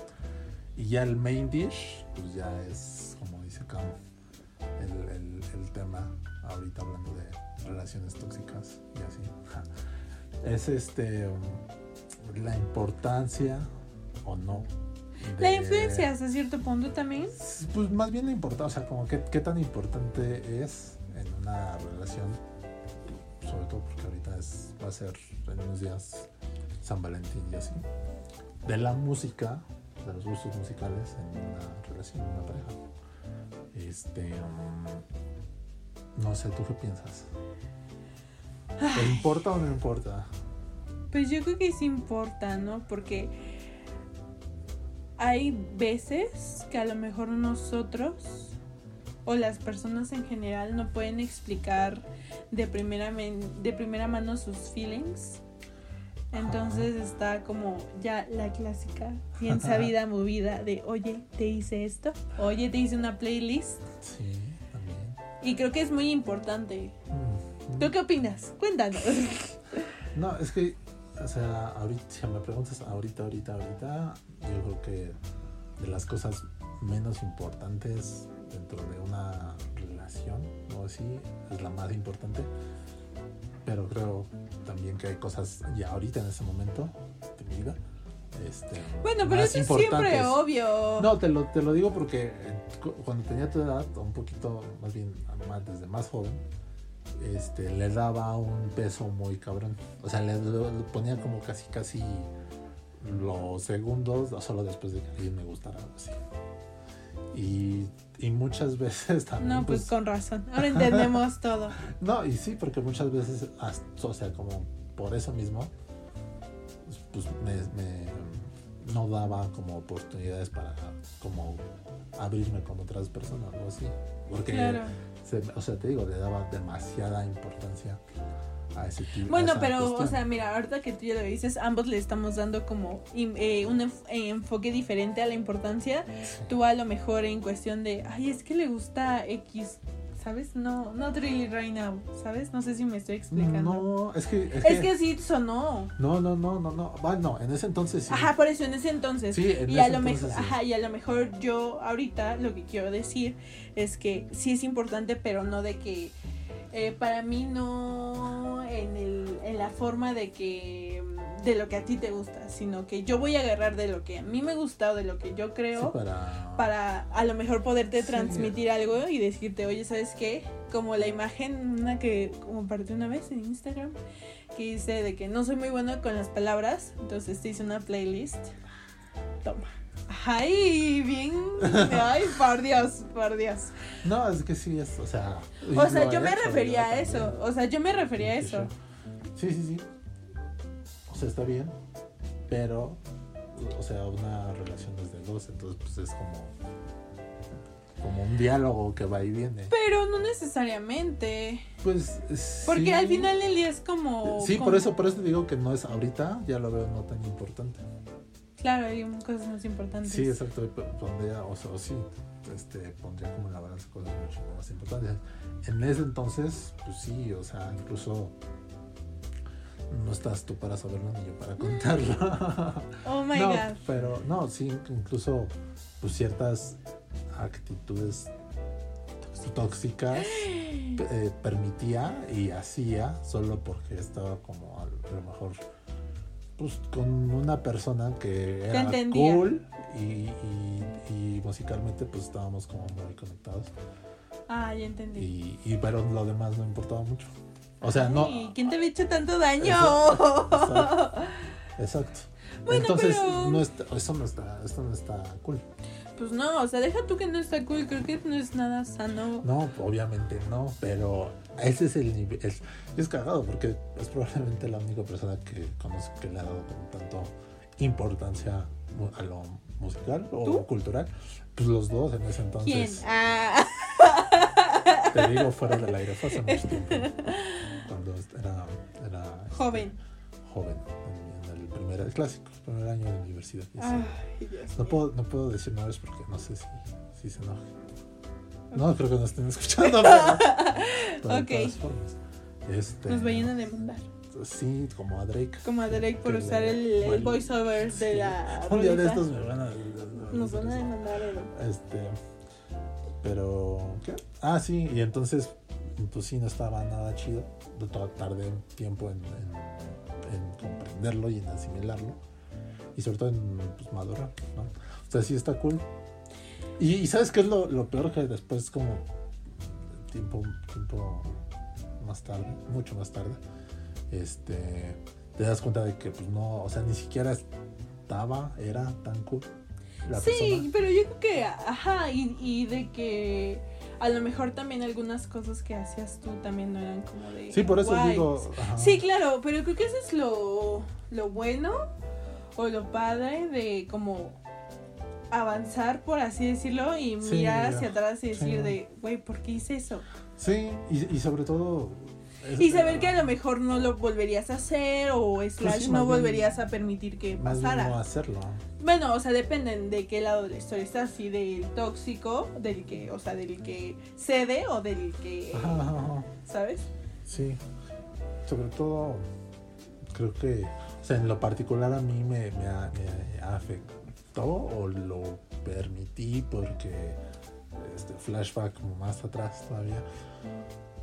y ya el main dish pues ya es como dice Cam el, el- el tema ahorita hablando de relaciones tóxicas y así. Es este la importancia o no La influencia hasta cierto punto también. pues más bien la importancia, o sea, como qué, qué tan importante es en una relación, sobre todo porque ahorita es, va a ser en unos días San Valentín y así, de la música, de los gustos musicales en una relación, en una pareja. Este, um, no sé, ¿tú qué piensas? ¿Te importa o no importa? Pues yo creo que sí importa, ¿no? Porque hay veces que a lo mejor nosotros o las personas en general no pueden explicar de primera, de primera mano sus feelings. Entonces está como ya la clásica, bien sabida movida de, oye, te hice esto, oye, te hice una playlist. Sí, también. Y creo que es muy importante. Mm, ¿Tú qué opinas? Cuéntanos. No, es que, o sea, ahorita, si me preguntas ahorita, ahorita, ahorita, yo creo que de las cosas menos importantes dentro de una relación, o así, es la más importante. Pero creo también que hay cosas ya ahorita en este momento de mi vida. Este, Bueno, pero eso es siempre obvio. No, te lo, te lo digo porque eh, cu- cuando tenía tu edad, un poquito, más bien más, desde más joven, este, le daba un peso muy cabrón. O sea, le, le ponía como casi, casi los segundos, solo después de que alguien me gustara algo así. Y, y muchas veces también. No, pues con razón. Ahora entendemos todo. No, y sí, porque muchas veces, hasta- o sea, como por eso mismo, pues me, me- no daba como oportunidades para como abrirme con otras personas o así. Porque, Claro. Se- o sea, te digo, le daba demasiada importancia a ese tipo. Bueno, pero, cuestión. o sea, mira, ahorita que tú ya lo dices, ambos le estamos dando como eh, un eh, enfoque diferente a la importancia. Sí. Tú a lo mejor en cuestión de, ay, es que le gusta X, ¿sabes? No, not really right now, ¿sabes? No sé si me estoy explicando. No, es que. Es, es que sí sonó. No, no, no, no, no. Bueno, en ese entonces sí. Ajá, por eso en ese entonces. Sí, en y a ese lo entonces mejor, sí. ajá, y a lo mejor yo ahorita lo que quiero decir es que sí es importante, pero no de que eh, para mí no en, el, en la forma de que de lo que a ti te gusta, sino que yo voy a agarrar de lo que a mí me gusta o de lo que yo Sí, creo para. para a lo mejor poderte Sí. transmitir algo y decirte, oye, ¿sabes qué? Como la imagen, una que compartí una vez en Instagram, que dice de que no soy muy bueno con las palabras, entonces te hice una playlist. Toma. Ay, bien. Ay, por Dios, por Dios. No, es que sí, es, o sea. O sea, yo me refería a eso. O sea, yo me refería a eso. Sí, sí, sí. Sea, está bien, pero, o sea, una relación es de dos, entonces pues es como, como un diálogo que va y viene. Pero no necesariamente. Pues Porque sí. al final del día es como. Sí, como- por eso, por eso digo que no es ahorita, ya lo veo no tan importante. Claro, hay cosas más importantes. Sí, exacto, pondría, o sea, sí, este, pondría como en la balanza cosas mucho más importantes. En ese entonces, pues sí, o sea, incluso no estás tú para saberlo ni yo para contarlo. Oh my no, god. pero no, sí, incluso pues ciertas actitudes tóxicas eh, permitía y hacía solo porque estaba como a lo mejor pues con una persona que era cool y, y- y musicalmente pues estábamos como muy conectados Ah, ya entendí. y, y pero lo demás no importaba mucho o sea no Ay, ¿Quién te había hecho tanto daño? Exacto. exacto Bueno, entonces pero- no está, eso no está esto no está cool Pues no, o sea, deja tú que no está cool. Creo que no es nada sano. No, obviamente no, pero ese es el nivel. Es, es cagado porque es probablemente la única persona que conozco que le ha dado con tanto importancia a lo musical o ¿Tú? cultural. Pues los dos en ese ¿Quién? entonces. Ah, Te digo fuera del aire, fue hace mucho tiempo. Cuando era, era este, joven. joven, en, en el primer el clásico, el primer año de universidad. Ay, Dios No puedo, no puedo decir nombres porque no sé si, si se enoje. No, creo que nos estén escuchando. pero- pero de Ok. todas formas. Este, Nos vayan a demandar. Sí, como a Drake. Como a Derek por usar le- el, el bueno, voiceover de la. Un día de estos me van a. Nos van a demandar. Este. Pero. ¿Qué? Ah, sí, y entonces. Pues sí, no estaba nada chido. De toda tardé un tiempo en, en- en comprenderlo y en asimilarlo. Y sobre todo en pues, madurar, ¿no? O sea, sí está cool. Y, y ¿sabes qué es lo, lo peor? Que después, como. Tiempo, tiempo más tarde, mucho más tarde, este. Te das cuenta de que, pues no, o sea, ni siquiera estaba, era tan cool. La Sí, persona. pero yo creo que, ajá, y, y de que a lo mejor también algunas cosas que hacías tú también no eran como de. Sí, por eso guay. digo. ajá. Sí, claro, pero creo que eso es lo, lo bueno o lo padre de como avanzar, por así decirlo, y mirar hacia atrás y decir Sí. de, güey, ¿por qué hice eso? Sí, y, y sobre todo. Y saber que a lo mejor no lo volverías a hacer o slash Pues sí, no bien- volverías a permitir que pasara. no hacerlo. Bueno, o sea, dependen de qué lado de la historia estás, si del tóxico, del que, o sea, del que cede o del que. ¿sabes? Sí. Sobre todo, creo que. O sea, en lo particular a mí me, me, me afectó o lo permití porque. Este flashback más atrás todavía.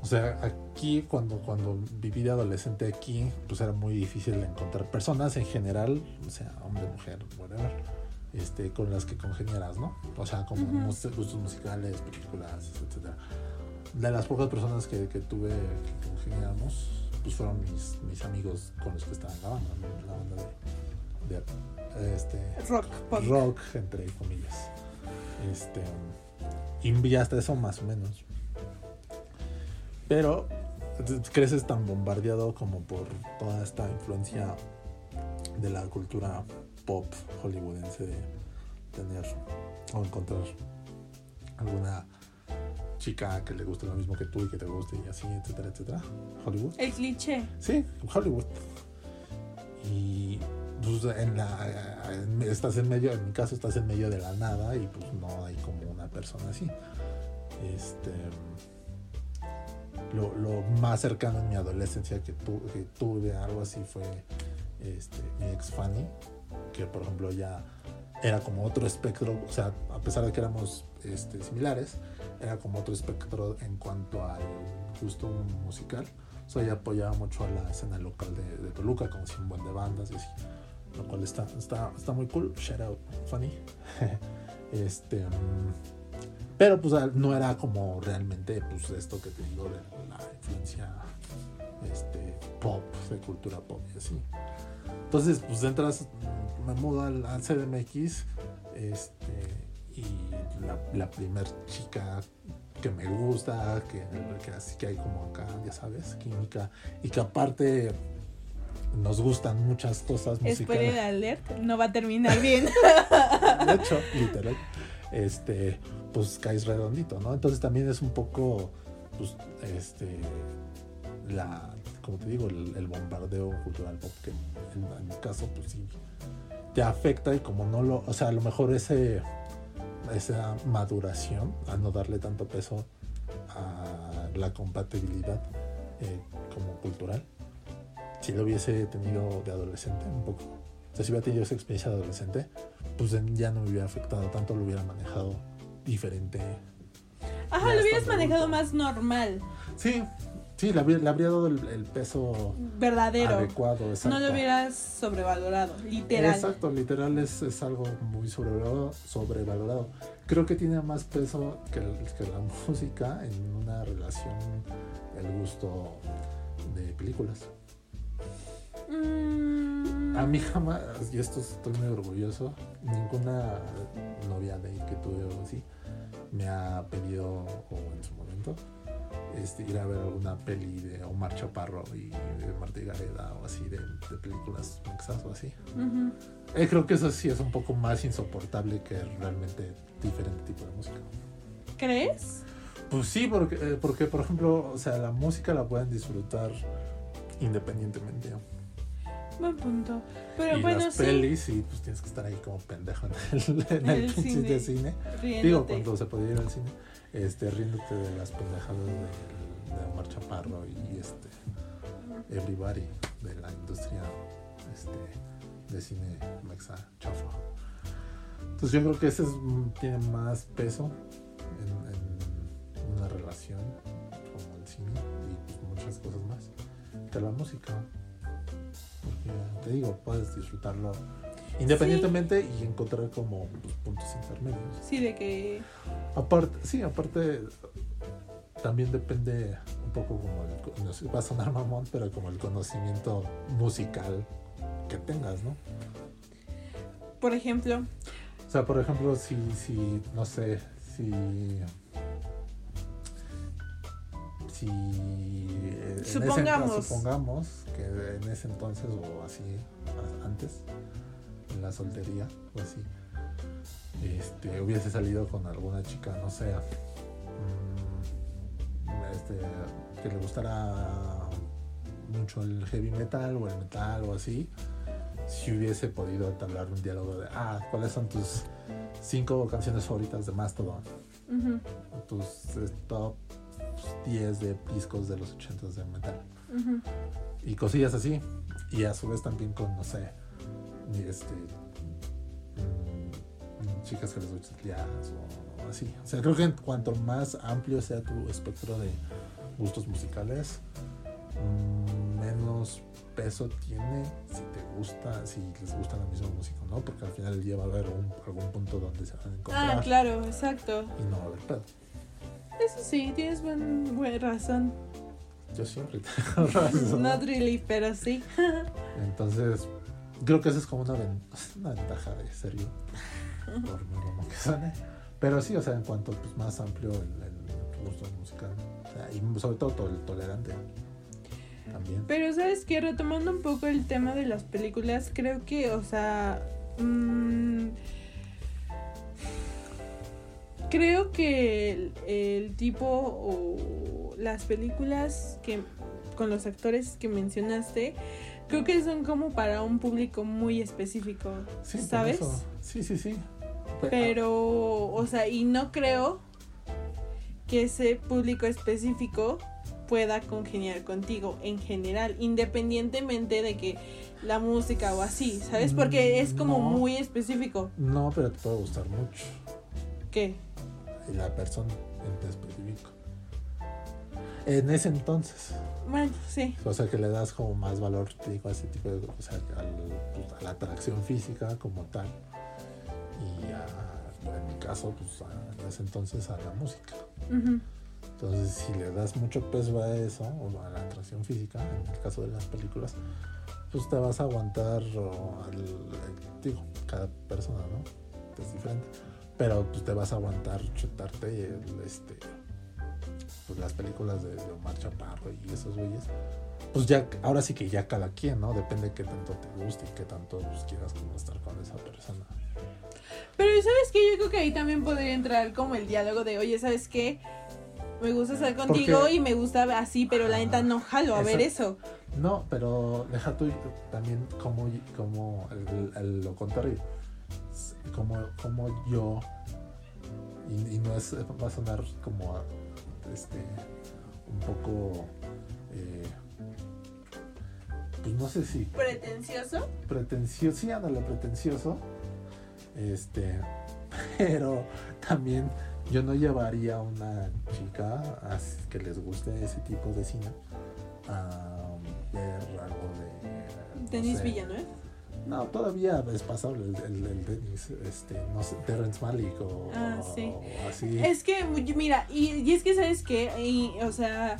O sea, aquí cuando, cuando viví de adolescente aquí, pues era muy difícil encontrar personas en general, o sea, hombre, mujer, whatever, este, con las que congeniaras, ¿no? O sea, como mus- gustos musicales, películas, etcétera. De las pocas personas que, que tuve que congeniáramos, pues fueron mis, mis amigos con los que estaba en la banda, la banda de, de, este, Rock, rock, entre comillas. Este, y hasta eso más o menos. Pero creces tan bombardeado como por toda esta influencia de la cultura pop hollywoodense de tener o encontrar alguna chica que le guste lo mismo que tú y que te guste y así, etcétera, etcétera. Hollywood. El cliché. Sí, Hollywood. Y pues en la en- estás en medio, en mi caso estás en medio de la nada y pues no hay como una persona así. Este lo, más cercano en mi adolescencia que, tu- que tuve algo así fue este, mi ex Fanny, que por ejemplo ya era como otro espectro, o sea, a pesar de que éramos este, similares, era como otro espectro en cuanto al gusto musical. O sea, ella apoyaba mucho a la escena local de, de Toluca, como un de bandas y así. Lo cual está, está, está muy cool. Shout out, funny. este. mm, pero pues no era como realmente pues esto que te digo de la influencia este, pop, de cultura pop y así. Entonces, pues entras, me mudo al, al CDMX Este, y la, la primer chica que me gusta, que, que así que hay como acá, ya sabes, química, y que aparte nos gustan muchas cosas musicales. Spoiler alert, no va a terminar bien. De hecho, literal, este, pues caes redondito, ¿no? Entonces también es un poco, pues, este, la, como te digo, el, bombardeo cultural pop que en, mi caso, pues sí, te afecta y como no lo, o sea, a lo mejor ese, esa maduración, a no darle tanto peso a la compatibilidad eh, como cultural, si lo hubiese tenido de adolescente un poco, o sea, si hubiera tenido esa experiencia de adolescente, pues ya no me hubiera afectado tanto, lo hubiera manejado diferente. Ajá, lo hubieras manejado más normal, Sí, sí, le habría, le habría dado el, el peso verdadero. adecuado, exacto. No lo hubieras sobrevalorado, literal. Exacto, literal es, es algo muy sobrevalorado, sobrevalorado. Creo que tiene más peso que, que la música en una relación, el gusto de películas. Mm, A mí jamás, y esto estoy muy orgulloso, ninguna novia de que tuve o así me ha pedido, o en su momento, este, ir a ver alguna peli de Omar Chaparro y de Marta y Gareda o así, de, de películas mexas o así. Eh, creo que eso sí es un poco más insoportable que realmente diferente tipo de música. ¿Crees? Pues sí, porque, eh, porque por ejemplo, o sea, la música la pueden disfrutar independientemente. Buen punto. Pero y bueno, las sí. pelis, sí, pues tienes que estar ahí como pendejo en el, en el El pinche cine. de cine. Digo, cuando se podía ir al cine, este, riéndote de las pendejadas de, de Omar Chaparro y este Everybody de la industria este, de cine mexa chafa. Entonces yo creo que ese es, mm, tiene más peso en, en una relación como el cine y pues, muchas cosas más que la música. Porque te digo, puedes disfrutarlo independientemente y encontrar como pues, puntos intermedios. Sí, de que. Aparte, sí, aparte también depende un poco como el, no sé, va a sonar mamón, pero como el conocimiento musical que tengas, ¿no? Por ejemplo, O sea, por ejemplo, si, si no sé, si si ese- Supongamos. supongamos que en ese entonces o así antes en la soltería o así este hubiese salido con alguna chica no sé mm, este que le gustara mucho el heavy metal o el metal o así si hubiese podido entablar un diálogo de ah cuáles son tus cinco canciones favoritas de Mastodon tus eh, top 10 de discos de los 80 de metal. Y cosillas así. Y a su vez también con no sé este mm, chicas que les jazz o, así. O sea creo que cuanto más amplio sea tu espectro de gustos musicales mm, menos peso tiene si te gusta si les gusta la misma música no porque al final del día va a haber un- algún punto donde se van a encontrar. Ah, claro, exacto. y no va a haber pedo Eso sí, tienes buen, buen razón. yo siempre tengo razón Not really, pero sí. Entonces, creo que esa es como una, ven- una ventaja de serio, por muy como que suene. Pero sí, o sea, en cuanto pues, más amplio el, el gusto musical, o sea, y sobre todo to- el tolerante también. Pero sabes que retomando un poco el tema de las películas, creo que, o sea, mm, creo que el, el tipo o las películas que con los actores que mencionaste, creo que son como para un público muy específico, Sí, ¿sabes? Sí, sí, sí. Pe- Pero, o sea, y no creo que ese público específico pueda congeniar contigo en general, independientemente de que la música o así, ¿sabes? Porque es como No. muy específico. No, pero te puede gustar mucho ¿Qué? La persona en específico. En ese entonces. Bueno, sí. O sea, que le das como más valor, te digo, a ese tipo de o sea, al- a la atracción física como tal. Y a- en mi caso, pues a- en ese entonces a la música. Entonces, si le das mucho peso a eso, o a la atracción física, en el caso de las películas, pues te vas a aguantar o al, digo, cada persona, ¿no? es diferente. Pero pues te vas a aguantar chutarte el, este pues las películas de, de Omar Chaparro y esos güeyes. Pues ya, ahora sí que ya cada quien, ¿no? Depende de qué tanto te guste y qué tanto pues, quieras como estar con esa persona. Pero ¿sabes qué? Yo creo que ahí también podría entrar como el diálogo de, oye, ¿sabes qué? Me gusta estar contigo Porque- y me gusta así, pero la neta no jalo a ver Eso-. No, pero deja tú también como, como el- el- lo contrario. Como, como yo, y, y no es, va a sonar como este un poco, eh, pues no sé si Pretencioso. pretencioso, sí, ándale, pretencioso. Este, pero también yo no llevaría a una chica que les guste ese tipo de cine a ver algo de. no Denis. Villanueva. No, todavía es pasable el, el, el este, no sé, Terrence Malick o, Ah, sí. o así. Es que, mira, y, y es que, ¿sabes qué? Y, o sea,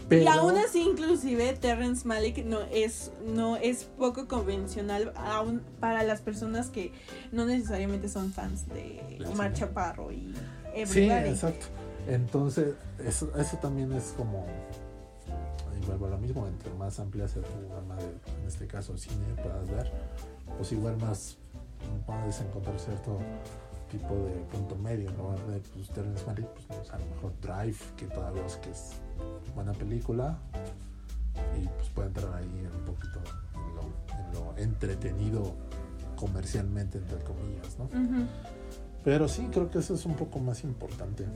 y Pero- aún así, inclusive, Terrence Malick no es, no es poco convencional aún para las personas que no necesariamente son fans de Omar. Chaparro y Sí, Everybody. exacto. Entonces, eso, eso también es como. Vuelvo a lo mismo, entre más amplia sea tu gama de, en este caso, cine puedas ver, pues igual más puedes encontrar cierto tipo de punto medio, ¿no? De pues, Terrence Malick, pues no a lo mejor Drive, que todavía es que es buena película, y pues puede entrar ahí un poquito en lo, en lo entretenido comercialmente, entre comillas, ¿no? Pero sí, creo que eso es un poco más importante.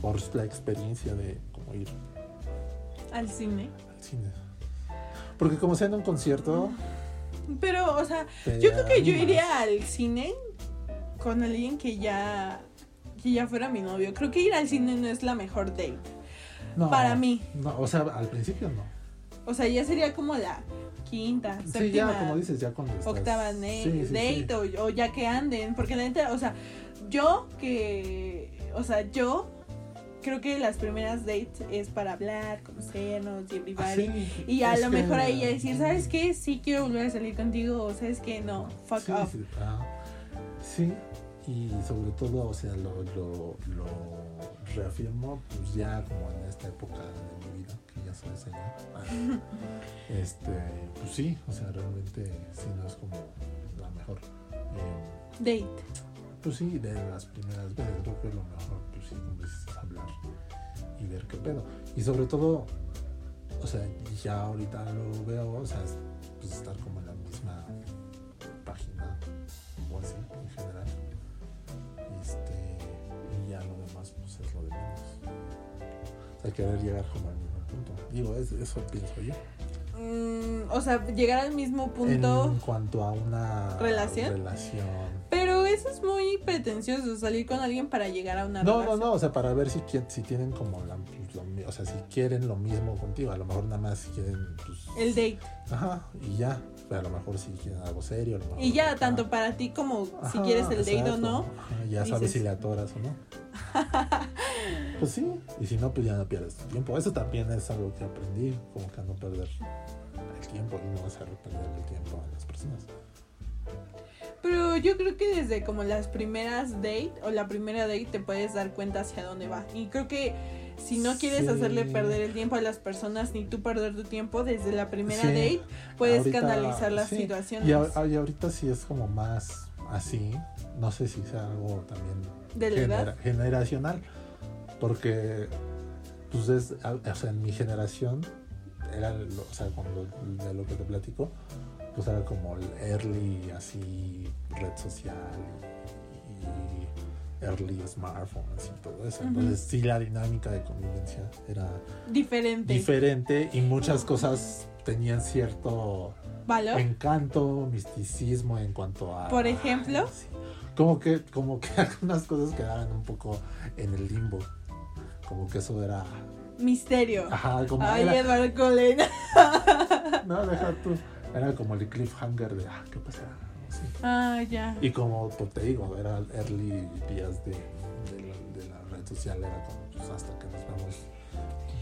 Por la experiencia de cómo ir Al cine. al cine. Porque como sea en un concierto, Pero, o sea, yo creo que yo iría al cine con alguien que ya, que ya fuera mi novio. Creo que ir al cine no es la mejor date. No, para mí. No, o sea, al principio no. O sea, ya sería como la quinta, Sí, séptima, ya, como dices, ya cuando estás... octava ne- Sí, sí, date. O, o ya que anden. Porque la neta, o sea, yo que. O sea, yo creo que las primeras dates es para hablar, conocernos y Ah, everybody. sí, Y a es lo que- mejor ahí ya decir, ¿sabes qué? Sí quiero volver a salir contigo, o ¿sabes qué? No, fuck Sí, off. sí, ajá. Sí, y sobre todo, o sea, lo, lo, lo reafirmo, pues ya como en esta época de mi vida, que ya soy señor. ah, este, pues sí, o sea, realmente sí no es como la mejor. Eh, Date. pues sí, de las primeras veces, creo que lo mejor, pues sí, es hablar y ver qué pedo. Y sobre todo, o sea, ya ahorita lo veo, o sea, es, pues estar como en la misma página o así, en general. Este, y ya lo demás, pues es lo de menos. O sea, querer llegar como al mismo punto. Digo, es- eso pienso yo. Mm, o sea, llegar al mismo punto. En cuanto a una ¿Relación? relación. Pero eso es muy pretencioso, salir con alguien para llegar a una No, no, relación. no, o sea, para ver si, si tienen como la, lo o sea, si quieren lo mismo contigo, a lo mejor nada más quieren, pues, El date. ajá, y ya, pero a lo mejor si quieren algo serio, a lo mejor Y ya, tanto para ti como si quieres el date o no. ajá, ya sabes dices- si le atoras o no. pues sí, y si no, pues ya no pierdes tu tiempo. Eso también es algo que aprendí, como que a no perder el tiempo y no hacer perder el tiempo a las personas. Pero yo creo que desde como las primeras date o la primera date te puedes dar cuenta hacia dónde va. Y creo que si no quieres Sí. hacerle perder el tiempo a las personas ni tú perder tu tiempo desde la primera Sí. date, puedes Ahorita, canalizar las sí, situaciones Y, a- y ahorita sí es como más así, no sé si sea algo también de genera- generacional, porque pues es, o sea, en mi generación era, lo- o sea, cuando de lo que te platico, pues era como el early así red social y, y early smartphones y todo eso. Entonces sí la dinámica de convivencia era Diferente. diferente y muchas cosas tenían cierto ¿Valor? encanto, misticismo en cuanto a. Por ejemplo. Sí. Como que, como que algunas cosas quedaban un poco en el limbo. Como que eso era. Misterio. Ajá, como Ay, era- Edward Cullen. No, deja tú. Era como el cliffhanger de ah, ¿qué pasará? Sí. Ah, ya. Y como pues, te digo, era early días de, de la, de la red social, era como pues hasta que nos vemos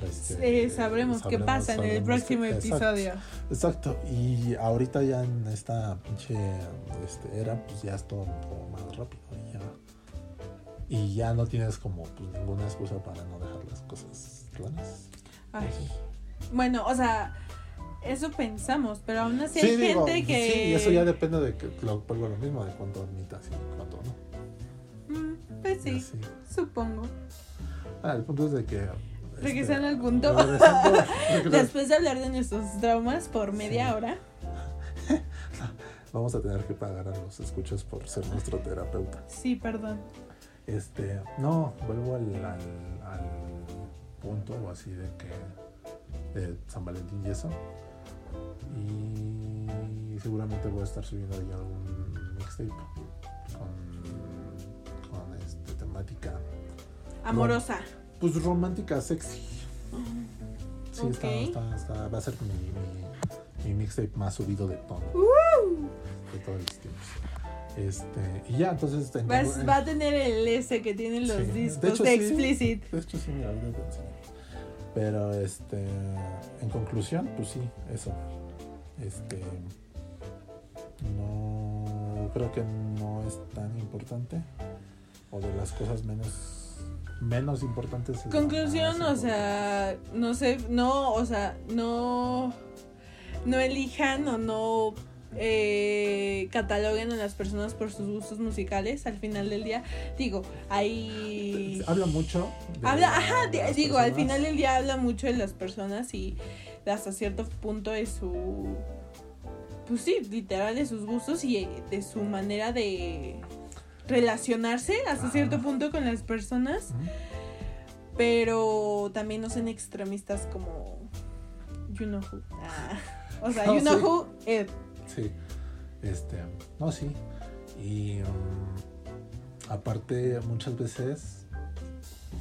este, Eh, sabremos, qué pasa en el próximo episodio. Exacto, y ahorita ya en esta pinche este, era, pues ya es todo un poco más rápido. Y ya, y ya no tienes como pues, ninguna excusa para no dejar las cosas claras. Ay. Bueno, o sea, eso pensamos, pero aún así Sí, hay digo, gente que. sí, y eso ya depende de que lo lo mismo, de cuánto admitas y cuánto no. Mm, pues sí, Así. supongo. Ah, el punto es de que. este, Regresando al punto. regresando- regresando- Después de hablar de nuestros traumas por media Sí. hora. Vamos a tener que pagar a los escuchas por ser nuestro terapeuta. Sí, perdón. Este, no, vuelvo al, al, al punto o así de que de San Valentín y eso. Y seguramente voy a estar subiendo ahí algún mixtape con, con este, temática, Amorosa. pues romántica, sexy. Sí, está, está, está- va a ser mi, mi, mi mixtape más subido de tono. De todos los tiempos. Este, y ya, entonces. en- Vas- en- va a tener el S que tienen los Sí, discos de, hecho, sí. Explicit. De hecho, sí, mira, ahorita te enseño. Pero, este, en conclusión, pues sí, eso. Este, no, creo que no es tan importante. O de las cosas menos, menos importantes. Conclusión, o sea, no sé, no, o sea, no, no elijan o no eh, cataloguen a las personas por sus gustos musicales al final del día. Digo, ahí... Habla mucho. de Habla, la- ajá, de digo, al final del día habla mucho de las personas y hasta cierto punto de su, pues sí, literal de sus gustos y de su manera de relacionarse hasta cierto punto con las personas, pero también no sean extremistas como you know who. Ah, o sea, No, you know sí. who, Ed. Sí, este, no, sí. Y mm, aparte, muchas veces,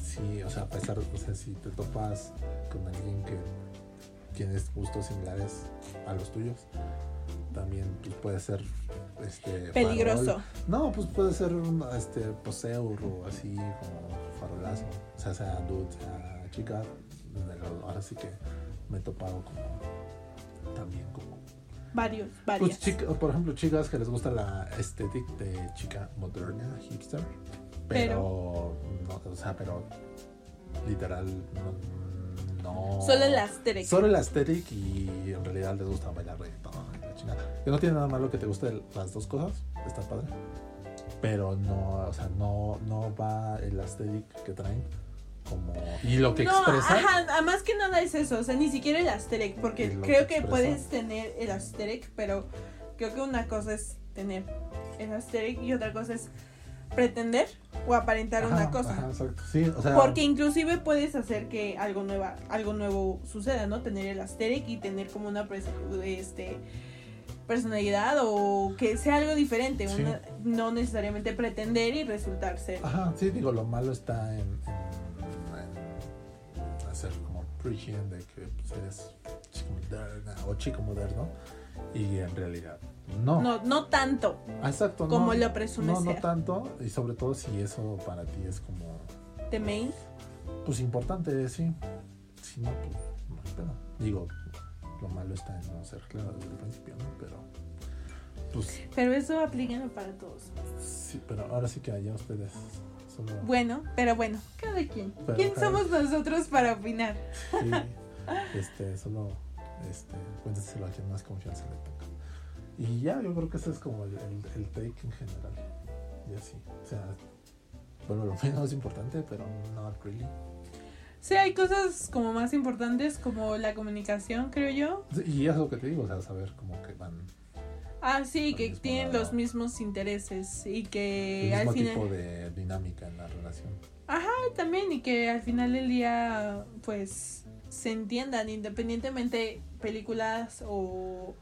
sí, o sea, a pesar, o sea, si te topas con alguien que tienes gustos similares a los tuyos, también pues, puede ser este peligroso. farol. No, pues puede ser un este poseur o así como farolazo. O sea, sea dude, sea chica. Ahora sí que me he topado como también como Varios, varios. pues chica- por ejemplo, chicas que les gusta la estética de chica moderna, hipster. Pero, no, o sea, pero literal, no. no Solo el asterix. Solo el aesthetic y en realidad les gusta bailar reggaetón la chingada. Que no tiene nada malo que te guste las dos cosas, está padre. Pero no, o sea, no, no va el aesthetic que traen como. Y lo que no, expresan. ajá, más que nada es eso, o sea, ni siquiera el Asterix, porque creo que que expresa. puedes tener el Asterix, pero creo que una cosa es tener el Asterix y otra cosa es pretender o aparentar Ajá, una cosa. ajá, exacto. Sí, o sea. Porque inclusive puedes hacer que algo nueva, algo nuevo suceda, ¿no? Tener el Asterix y tener como una este personalidad o que sea algo diferente, Sí. una- no necesariamente pretender y resultar ser. Ajá, sí, digo, lo malo está en, en- hacer como preaching de que pues, eres chico moderna o chico moderno y en realidad no. No, no tanto. Exacto, no. como lo presume No, no ser. tanto y sobre todo si eso para ti es como, The main. pues importante, sí. Si no, pues no pedo. Digo, lo malo está en no ser claro desde el principio, ¿no? Pero, pues Pero eso aplíquenlo para todos. sí, pero ahora sí que allá ustedes solo... Bueno, pero bueno, cada quien. Pero ¿Quién cada- somos nosotros para opinar? Sí, este, solo este, cuénteselo a quien más confianza le tenga. Y ya, yo creo que ese es como el, el, el take en general. Y así. O sea, bueno, lo menos importante, pero not really. Sí, hay cosas como más importantes como la comunicación, creo yo. Y es lo que te digo, o sea, saber como que van Ah, sí, que tienen los mismos intereses y que el al mismo final... tipo de dinámica en la relación. Ajá, también, y que al final del día, pues, se entiendan independientemente películas o,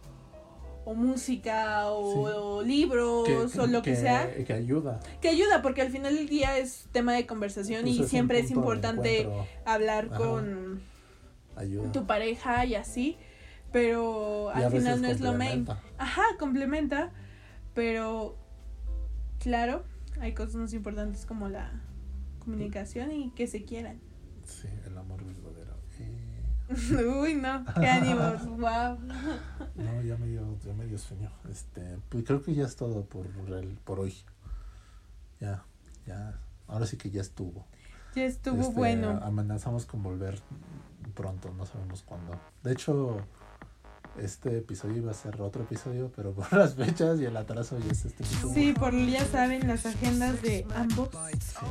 o música o, Sí. o libros o lo que, sea. Que ayuda. Que ayuda, porque al final del día es tema de conversación Pues y siempre es importante hablar Ajá. con Ayuda. tu pareja y así, pero Y al final no es lo main. Complementa. Ajá, complementa, pero claro, hay cosas más importantes como la comunicación y que se quieran. Sí, el amor verdadero. Uy, no, qué ánimos, wow. No, ya me dio, ya me dio sueño. Este, pues creo que ya es todo por el, por hoy. Ya, ya, ahora sí que ya estuvo. Ya estuvo Este, bueno. Amenazamos con volver pronto, no sabemos cuándo. De hecho, este episodio iba a ser otro episodio, pero por las fechas y el atraso ya es este episodio. Sí, por ya saben las agendas de ambos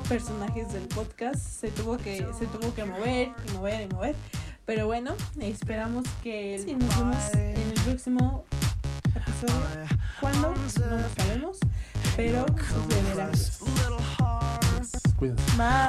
personajes del podcast se tuvo que se tuvo que mover y mover y mover. Pero bueno, esperamos que sí, nos vemos en el próximo episodio. ¿Cuándo? No lo sabemos, pero sucederá. Cuídense. Bye.